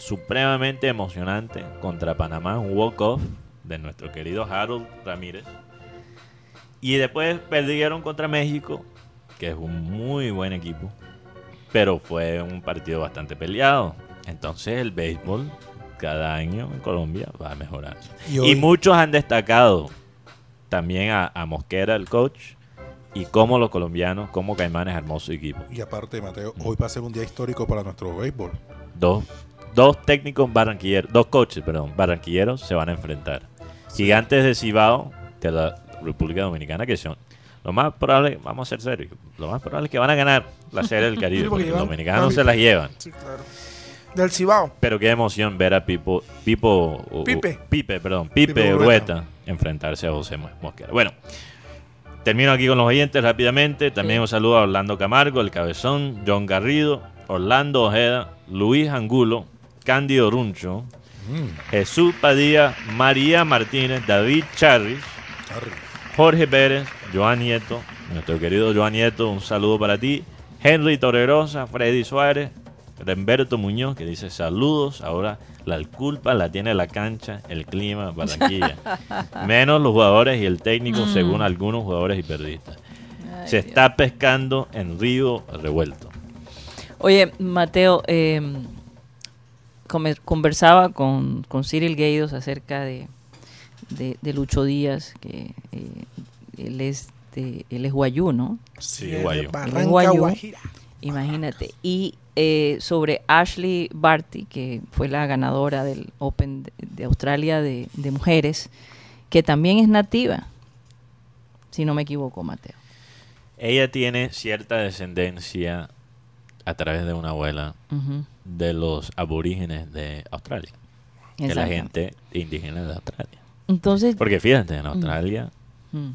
supremamente emocionante contra Panamá, un walk-off de nuestro querido Harold Ramírez. Y después perdieron contra México, que es un muy buen equipo, pero fue un partido bastante peleado. Entonces el béisbol cada año en Colombia va a mejorar. Y Y, hoy- muchos han destacado también a, a Mosquera, el coach, y cómo los colombianos, cómo Caimanes su equipo. Y aparte, Mateo, hoy va a ser un día histórico para nuestro béisbol. Dos, dos técnicos barranquilleros, dos coaches, perdón, barranquilleros se van a enfrentar. Gigantes de Cibao, de la República Dominicana, que son lo más probable, vamos a ser serios, lo más probable es que van a ganar la Serie del (laughs) Caribe, Sí, porque porque los dominicanos se las llevan. Sí, claro. Del Cibao. Pero qué emoción ver a Pipo, Pipo, o- Pipe. Pipe, perdón, Pipe, Pipe Urueta. Urueta. enfrentarse a José Mo- Mosquera. Bueno, termino aquí con los oyentes rápidamente. También Sí. un saludo a Orlando Camargo, el Cabezón, John Garrido, Orlando Ojeda, Luis Angulo, Cándido Runcho, Jesús Padilla, María Martínez, David Charris. Jorge Pérez, Joan Nieto, nuestro querido Joan Nieto, un saludo para ti. Henry Torrerosa, Freddy Suárez, Remberto Muñoz, que dice saludos. Ahora la culpa la tiene la cancha, el clima, Barranquilla. (laughs) Menos los jugadores y el técnico, según algunos jugadores y periodistas. Se está pescando en río revuelto. Oye, Mateo, eh, conversaba con, con Cyril Gaydos acerca de, de, de Lucho Díaz, que eh, él, es de, él es guayú, ¿no? Sí. Barranca Guayú. Guajira. Imagínate. Y eh, sobre Ashley Barty, que fue la ganadora del Open de, de Australia de, de mujeres, que también es nativa, si no me equivoco, Mateo. Ella tiene cierta descendencia a través de una abuela de los aborígenes de Australia. De la gente indígena de Australia. Entonces, Porque fíjate, en Australia mm,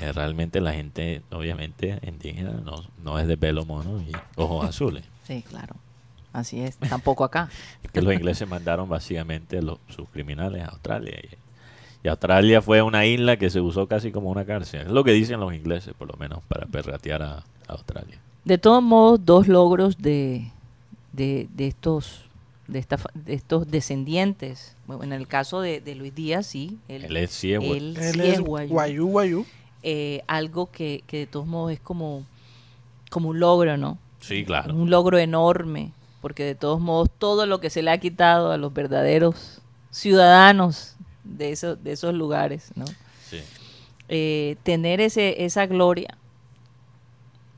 eh, realmente la gente, obviamente, indígena no, no es de pelo mono y ojos (laughs) azules. sí, claro. Así es. Tampoco acá. Es (laughs) que los ingleses mandaron básicamente los, sus criminales a Australia. Y, y Australia fue una isla que se usó casi como una cárcel. Es lo que dicen los ingleses, por lo menos, para perratear a, a Australia. De todos modos, dos logros de, de, de estos de, esta, fa- de estos descendientes. Bueno, en el caso de, de Luis Díaz, sí. Él, Él es ciego. él Él sí es es guayú. Guayú, Guayú. Eh, algo que, que de todos modos es como, como un logro, ¿no? Sí, claro. Un logro enorme, porque de todos modos todo lo que se le ha quitado a los verdaderos ciudadanos de, esos de esos lugares, ¿no? Sí. eh, tener ese, esa gloria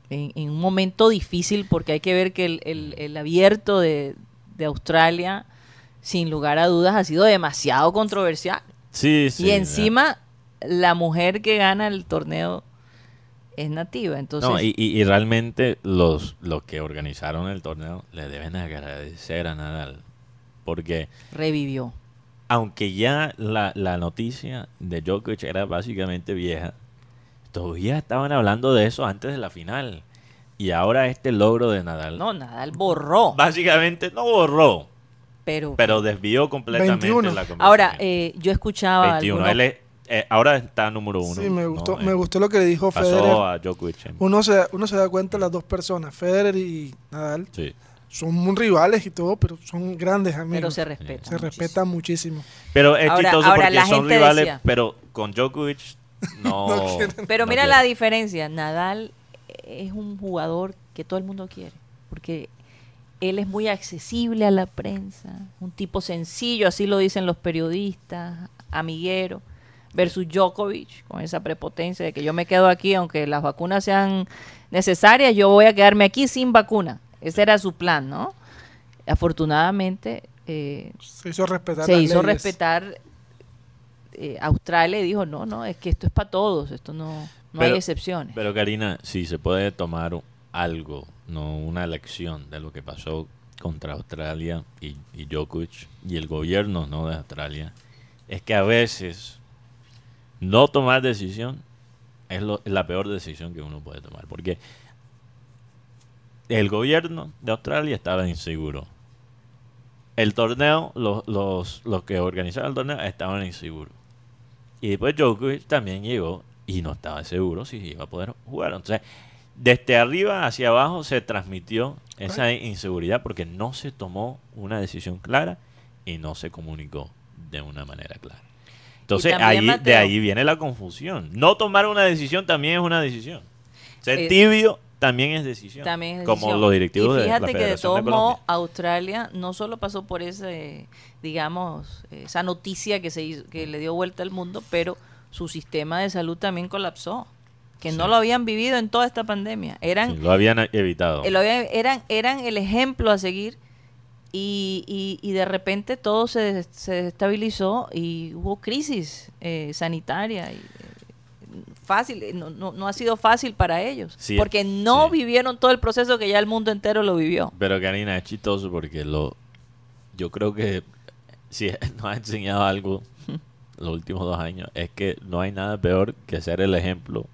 en, en un momento difícil, porque hay que ver que el, el- el abierto de, de Australia, sin lugar a dudas, ha sido demasiado controversial. Sí, sí, y encima, la mujer que gana el torneo es nativa. Entonces, No, y, y- y realmente los, los que organizaron el torneo le deben agradecer a Nadal. Porque revivió. aunque ya la, la noticia de Djokovic era básicamente vieja, todavía estaban hablando de eso antes de la final. Y ahora este logro de Nadal. No, Nadal borró. Básicamente no borró, Pero, pero desvió completamente 21. la conversación. ahora, eh, yo escuchaba. 21. algunos- Él es- eh, ahora está número uno. Sí, me gustó, ¿no? me Eh, gustó lo que le dijo Pasó Federer. a Djokovic. en- Uno se, uno se da cuenta las dos personas, Federer y Nadal, Sí. son muy rivales y todo, pero son grandes amigos. pero se respeta. se respetan muchísimo. Pero es Ahora- chistoso ahora porque son rivales, decía- pero con Djokovic (laughs) no. No quieren. Pero mira la diferencia. Nadal es un jugador que todo el mundo quiere. Porque él es muy accesible a la prensa. Un tipo sencillo, así lo dicen los periodistas, amiguero. Versus Djokovic, con esa prepotencia de que yo me quedo aquí, aunque las vacunas sean necesarias, yo voy a quedarme aquí sin vacuna. Ese era su plan, ¿no? Afortunadamente, eh, Se hizo respetar se las hizo leyes. respetar eh, Australia y dijo, no, no, es que esto es para todos, esto no, no hay excepciones. Pero Karina, si se puede tomar algo, no una lección de lo que pasó contra Australia y, y Djokovic y el gobierno no de Australia, es que a veces no tomar decisión es lo- la peor decisión que uno puede tomar. Porque el gobierno de Australia estaba inseguro. El torneo, los, los, los que organizaban el torneo estaban inseguros. Y después Djokovic también llegó y no estaba seguro si iba a poder jugar. Entonces, desde arriba hacia abajo se transmitió esa inseguridad porque no se tomó una decisión clara y no se comunicó de una manera clara. Entonces, ahí, de ahí viene la confusión. No tomar una decisión también es una decisión. Ser Eh, tibio también es decisión. También es como los directivos y de la fíjate que de todos modos. Australia no solo pasó por ese digamos esa noticia que se hizo- que le dio vuelta al mundo pero su sistema de salud también colapsó que no lo habían vivido en toda esta pandemia eran Sí, lo habían evitado. eh, lo habían- eran eran el ejemplo a seguir y, y- y de repente todo se, des- se desestabilizó y hubo crisis eh, sanitaria y, eh, fácil eh, no, no, no ha sido fácil para ellos Sí, porque no sí. vivieron todo el proceso que ya el mundo entero lo vivió Pero Karina, es chistoso porque lo yo creo que si (laughs) nos ha enseñado algo los últimos dos años es que no hay nada peor que ser el ejemplo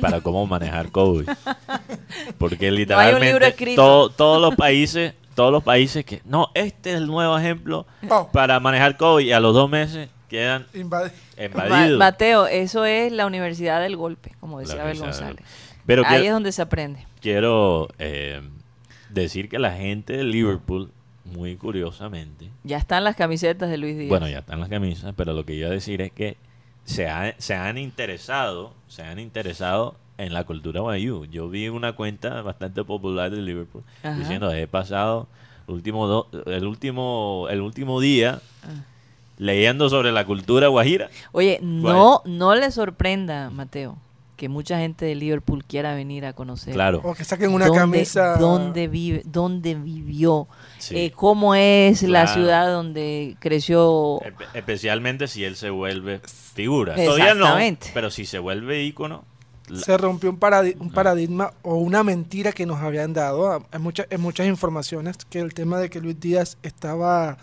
para cómo manejar COVID. (laughs) Porque literalmente todo- todos los países, todos los países que no, este es el nuevo ejemplo Oh, para manejar COVID y a los dos meses quedan invadidos. Mateo eso es la universidad del golpe como decía Abel González Pero ahí es donde se aprende quiero eh, decir que la gente de Liverpool, muy curiosamente, ya están las camisetas de Luis Díaz Bueno, ya están las camisas, pero lo que iba a decir es que se, ha- se han interesado, se han interesado en la cultura Bayou. Yo vi una cuenta bastante popular de Liverpool Ajá. diciendo he pasado el último do- el último el último día Ah. Leyendo sobre la cultura guajira. Oye, no, no le sorprenda, Mateo, que mucha gente de Liverpool quiera venir a conocer. Claro. O que saquen una dónde, camisa. dónde vive, dónde vivió, Sí. eh, cómo es la ciudad donde creció. Espe- Especialmente si él se vuelve figura. Todavía no, Exactamente. pero si se vuelve ícono, la- Se rompió un, paradi- un paradigma o una mentira que nos habían dado en, muchas en muchas informaciones que el tema de que Luis Díaz estaba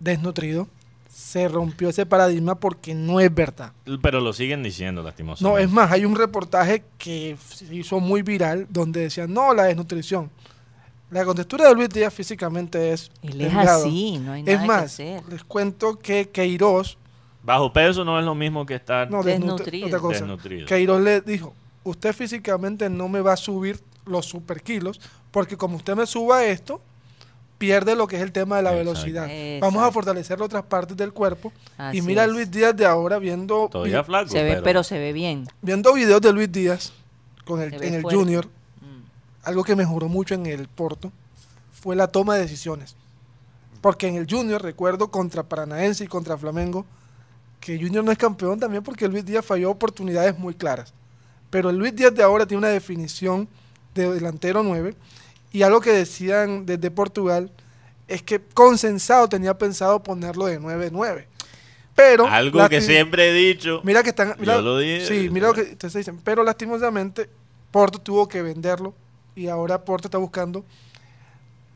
desnutrido se rompió ese paradigma porque no es verdad. pero lo siguen diciendo lastimosamente. No, es más, hay un reportaje que se hizo muy viral donde decían, no, la desnutrición. La contextura de Luis Díaz físicamente es Él es así, no hay nada Es que más, hacer. les cuento que Queiroz, Bajo peso no es lo mismo que estar no, Desnutrido. desnutri- otra cosa, desnutrido. Queiroz le dijo, usted físicamente no me va a subir los super kilos, porque como usted me suba esto, pierde lo que es el tema de la Exacto. velocidad. Vamos a fortalecer otras partes del cuerpo. Así y mira a. Luis Díaz de ahora viendo, Todavía flaco, Se ve, pero, pero, se ve bien. viendo videos de Luis Díaz con el, en el fuerte. Junior. Mm. algo que mejoró mucho en el Porto fue la toma de decisiones. Porque en el Junior, recuerdo, contra Paranaense y contra Flamengo, que Junior no es campeón también porque Luis Díaz falló oportunidades muy claras. Pero el Luis Díaz de ahora tiene una definición de delantero 9 y algo que decían desde Portugal es que Consensado tenía pensado ponerlo de 9-9. Pero algo que siempre he dicho. Mira que están. Mira, Yo lo dije. Sí, mira lo que ustedes dicen. Pero lastimosamente, Porto tuvo que venderlo. Y ahora Porto está buscando.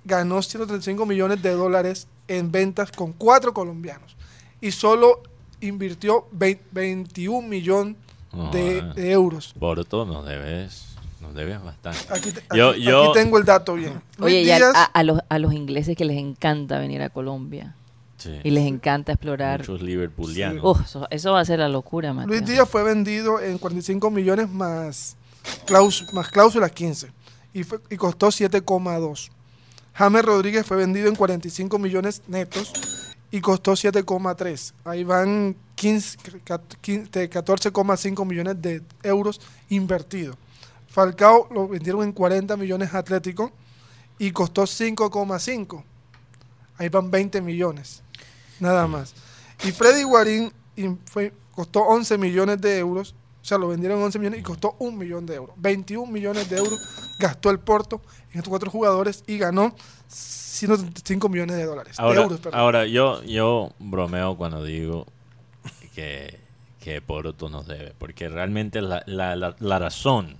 Ganó 135 millones de dólares en ventas con cuatro colombianos. y solo invirtió vei- 21 millones No, de, de euros. Porto nos debes, nos debes bastante. Aquí, te- Yo- aquí- yo- aquí tengo el dato bien. Oye, Luis y a, Díaz, a- a los, a los ingleses que les encanta venir a Colombia Sí. y les encanta explorar. Muchos liverpoolianos. Uf, eso, eso va a ser la locura, Mateo. Luis Díaz fue vendido en 45 millones más, claus- más cláusulas 15 y, fue- y costó 7,2. James Rodríguez fue vendido en 45 millones netos y costó 7,3. Ahí van 15 ca- 15 14,5 millones de euros invertidos. Falcao lo vendieron en 40 millones a Atlético y costó 5,5. Ahí van 20 millones. Nada más. Y Freddy Guarín fue- costó 11 millones de euros. O sea, lo vendieron en 11 millones y costó un millón de euros. 21 millones de euros gastó el Porto en estos cuatro jugadores y ganó 135 millones de dólares. de Ahora, euros, perdón. ahora yo, yo bromeo cuando digo que, que Porto nos debe, porque realmente la, la, la, la razón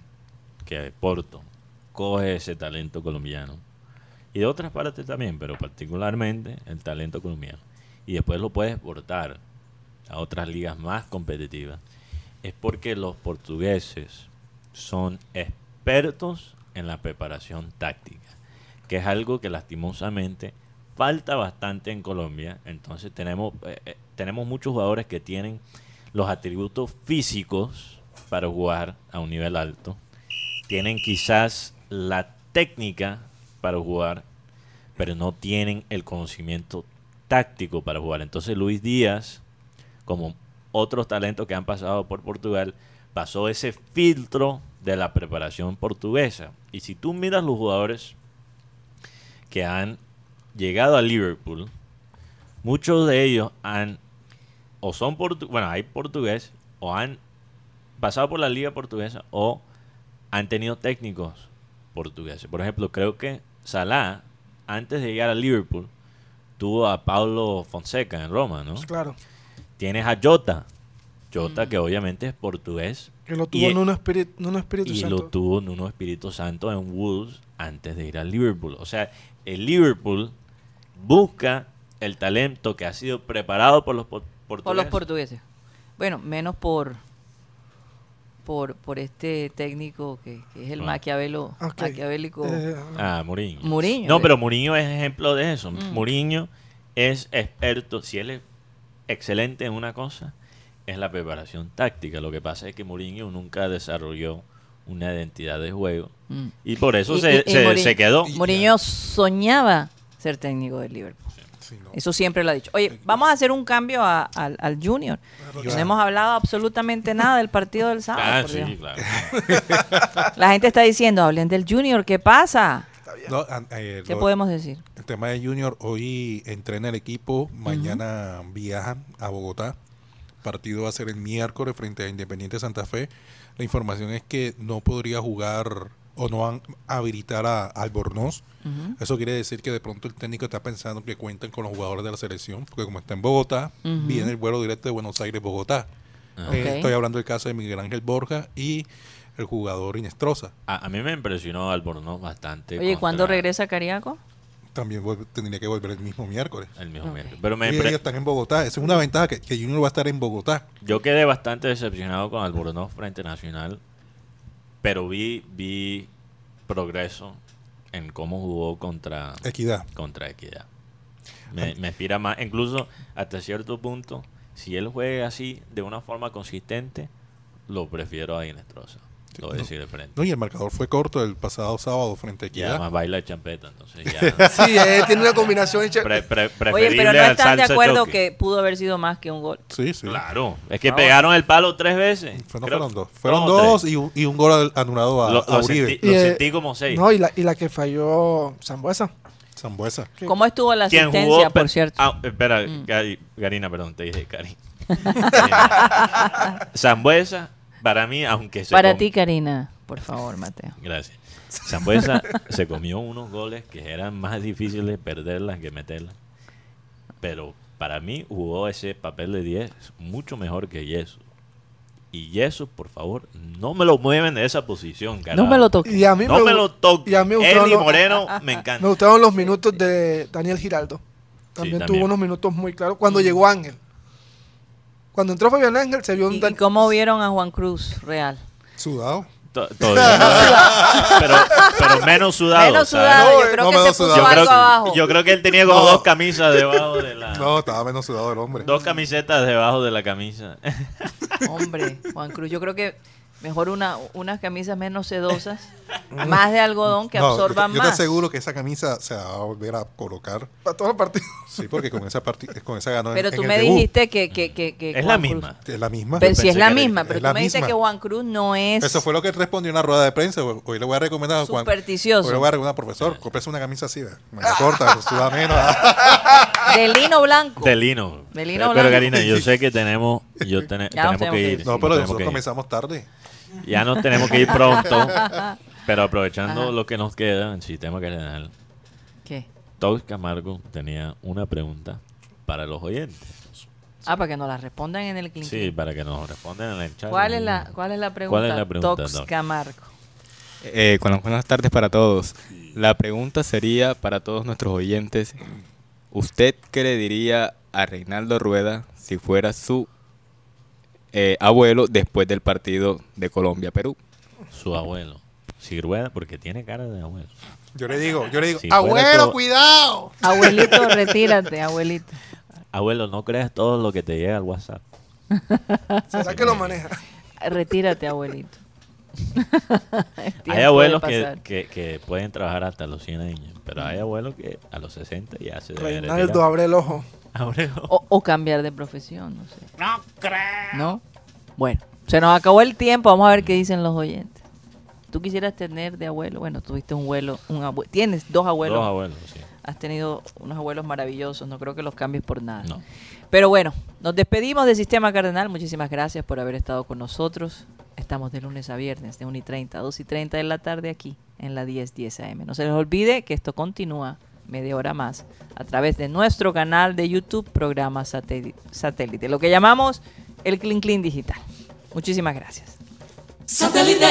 que Porto coge ese talento colombiano y de otras partes también, pero particularmente el talento colombiano, y después lo puede exportar a otras ligas más competitivas, es porque los portugueses son expertos en la preparación táctica, que es algo que lastimosamente falta bastante en Colombia. Entonces tenemos, eh, eh, tenemos muchos jugadores que tienen los atributos físicos para jugar a un nivel alto. Tienen quizás la técnica para jugar, pero no tienen el conocimiento táctico para jugar. Entonces Luis Díaz, como otros talentos que han pasado por Portugal, pasó ese filtro de la preparación portuguesa. Y si tú miras los jugadores que han llegado a Liverpool, muchos de ellos han o son portu bueno, hay portugués o han pasado por la liga portuguesa o han tenido técnicos portugueses. Por ejemplo, creo que Salah antes de llegar a Liverpool tuvo a Paulo Fonseca en Roma, ¿no? Claro, Tienes a Jota. Jota que obviamente es portugués que lo Y- tuvo en un espíritu, en un espíritu y santo. lo tuvo Nuno Espíritu Santo en Wolves antes de ir al Liverpool. O sea, el Liverpool busca el talento que ha sido preparado por los por- portugueses. Por los portugueses. Bueno, menos por por, por este técnico que, que es el Ah. maquiavelo, maquiavélico. Eh, Ah, Mourinho. Mourinho, No, pero Mourinho es ejemplo de eso. Mm. Mourinho es experto, si él es excelente en una cosa, es la preparación táctica. Lo que pasa es que Mourinho nunca desarrolló una identidad de juego Mm. y por eso Y- se, y- y se- Mourinho- se quedó. Mourinho soñaba ser técnico del Liverpool. Sí, no. Eso siempre lo ha dicho. Oye, vamos a hacer un cambio a- al, al Junior. Claro. No hemos hablado absolutamente nada del partido del sábado. Ah, por sí, Dios. claro. (laughs) La gente está diciendo, hablen del Junior, ¿qué pasa? No, eh, ¿Qué lo- podemos decir? El tema de Junior, hoy entrena el equipo, mañana viajan a Bogotá. Partido va a ser el miércoles frente a Independiente Santa Fe. La información es que no podría jugar o no van a habilitar a Albornoz. Eso quiere decir que de pronto el técnico está pensando que cuentan con los jugadores de la selección, porque como está en Bogotá, viene el vuelo directo de Buenos Aires-Bogotá. Ah. Eh, estoy hablando del caso de Miguel Ángel Borja y el jugador Inestrosa. A, a mí me impresionó Albornoz bastante. Oye, ¿cuándo regresa Cariaco? También tendría que volver el mismo miércoles. El mismo miércoles. Pero me Y ellos están en Bogotá. Esa es una ventaja que, que Junior va a estar en Bogotá. Yo quedé bastante decepcionado con Albornoz frente Nacional, pero vi, vi progreso en cómo jugó contra, Equidad. contra Equidad. Me, me inspira más, incluso hasta cierto punto, si él juega así de una forma consistente, lo prefiero a Inestrosa. Lo voy a no. decir de frente. No, y el marcador fue corto el pasado sábado frente a Y Equidad. además baila champeta, entonces ya. (laughs) Sí, eh, tiene una combinación. hecha- pre- pre- Oye, pero no están de acuerdo choque. que pudo haber sido más que un gol. Sí, sí. Claro, es que pegaron el palo tres veces. Fue- no Creo- fueron dos. Fueron dos y, un- y un gol anulado a, Lo, a lo Uribe. sentí, Y, lo eh, sentí como seis. No, y la, y la que falló Zambuesa. Zambuesa. ¿Cómo estuvo la ¿Quién asistencia, jugó? por Per- cierto? Ah, espera, Mm. Karina, perdón, te dije Cari. (laughs) Zambuesa, para mí, aunque se Para com- ti, Karina, por favor, Mateo. Gracias. Zambuesa se comió unos goles que eran más difíciles perderlas que meterlas. Pero para mí jugó ese papel de 10 mucho mejor que Yesu. Y Yesu, por favor, no me lo mueven de esa posición, carajo. No me lo toques. Y a mí No me lo toques. Y a mí me gustaron Eli los- Moreno me Me encanta. gustaron los minutos de Daniel Giraldo. También también. tuvo unos minutos muy claros. Cuando llegó Ángel. Cuando entró Fabián Ángel se vio un ¿Y, y cómo vieron a Juan Cruz Real? Sudado. To- todavía (laughs) no. pero, pero menos sudado. Menos sudado, yo creo no que se puso sudado. Yo algo creo, abajo. yo creo que él tenía como No. dos camisas debajo de la. No, estaba menos sudado el hombre. Dos camisetas debajo de la camisa. Hombre, Juan Cruz, yo creo que mejor una, unas camisas menos sedosas, (laughs) más de algodón que No, absorban yo, yo más. te aseguro que esa camisa se va a volver a colocar. para todos los partidos. Sí, porque con esa, con esa ganó Pero en tú me dijiste que, que, que, que es Juan la Cruz- misma. Es la misma. Pero si es la misma, pero tú me dices misma. que Juan Cruz no es Eso fue lo que respondió en una rueda de prensa. Hoy le voy a recomendar a Juan. supersticioso. Hoy le voy a recomendar, profesor, cómprese una camisa así, manga corta, suda menos. (laughs) de lino blanco. De lino. De lino pero blanco. Karina, yo sé que (laughs) tenemos, yo nos tenemos tenemos que que ir. No, pero tenemos nosotros que comenzamos tarde. Ya nos tenemos que ir pronto. (laughs) pero aprovechando Ajá. lo que nos queda en sistema cardenal, ¿Qué? Todd Camargo tenía una pregunta para los oyentes. Ah, para que nos la respondan en el clink. Sí, para que nos respondan en el chat. ¿Cuál es la, cuál es la pregunta? ¿Cuál es la pregunta, Tox? Camargo. Eh, buenas tardes para todos. La pregunta sería para todos nuestros oyentes, ¿usted qué le diría a Reinaldo Rueda si fuera su eh, abuelo después del partido de Colombia-Perú? Su abuelo. Si rueda, porque tiene cara de abuelo. Yo le digo, yo le digo, Si abuelo, todo- cuidado. Abuelito, retírate, abuelito. Abuelo, no creas todo lo que te llega al WhatsApp. ¿Será que lo maneja? Retírate, abuelito. (laughs) Hay abuelos que, que, que pueden trabajar hasta los 100 años, pero hay abuelos que a los 60 ya se deben Reinaldo, abre el ojo. Abuelo. O, o cambiar de profesión, no sé. No creo. ¿No? Bueno, se nos acabó el tiempo. Vamos a ver qué dicen los oyentes. ¿Tú quisieras tener de abuelo? Bueno, tuviste un abuelo, un abue- tienes dos abuelos. Dos abuelos, sí. Has tenido unos abuelos maravillosos. No creo que los cambies por nada. No. Pero bueno, nos despedimos de Sistema Cardenal. Muchísimas gracias por haber estado con nosotros. Estamos de lunes a viernes, de 1 y 30 a 2 y 30 de la tarde aquí en la 1010 AM. No se les olvide que esto continúa media hora más a través de nuestro canal de YouTube, programa Satéli- satélite, lo que llamamos el Clean Clean Digital. Muchísimas gracias. Satellite.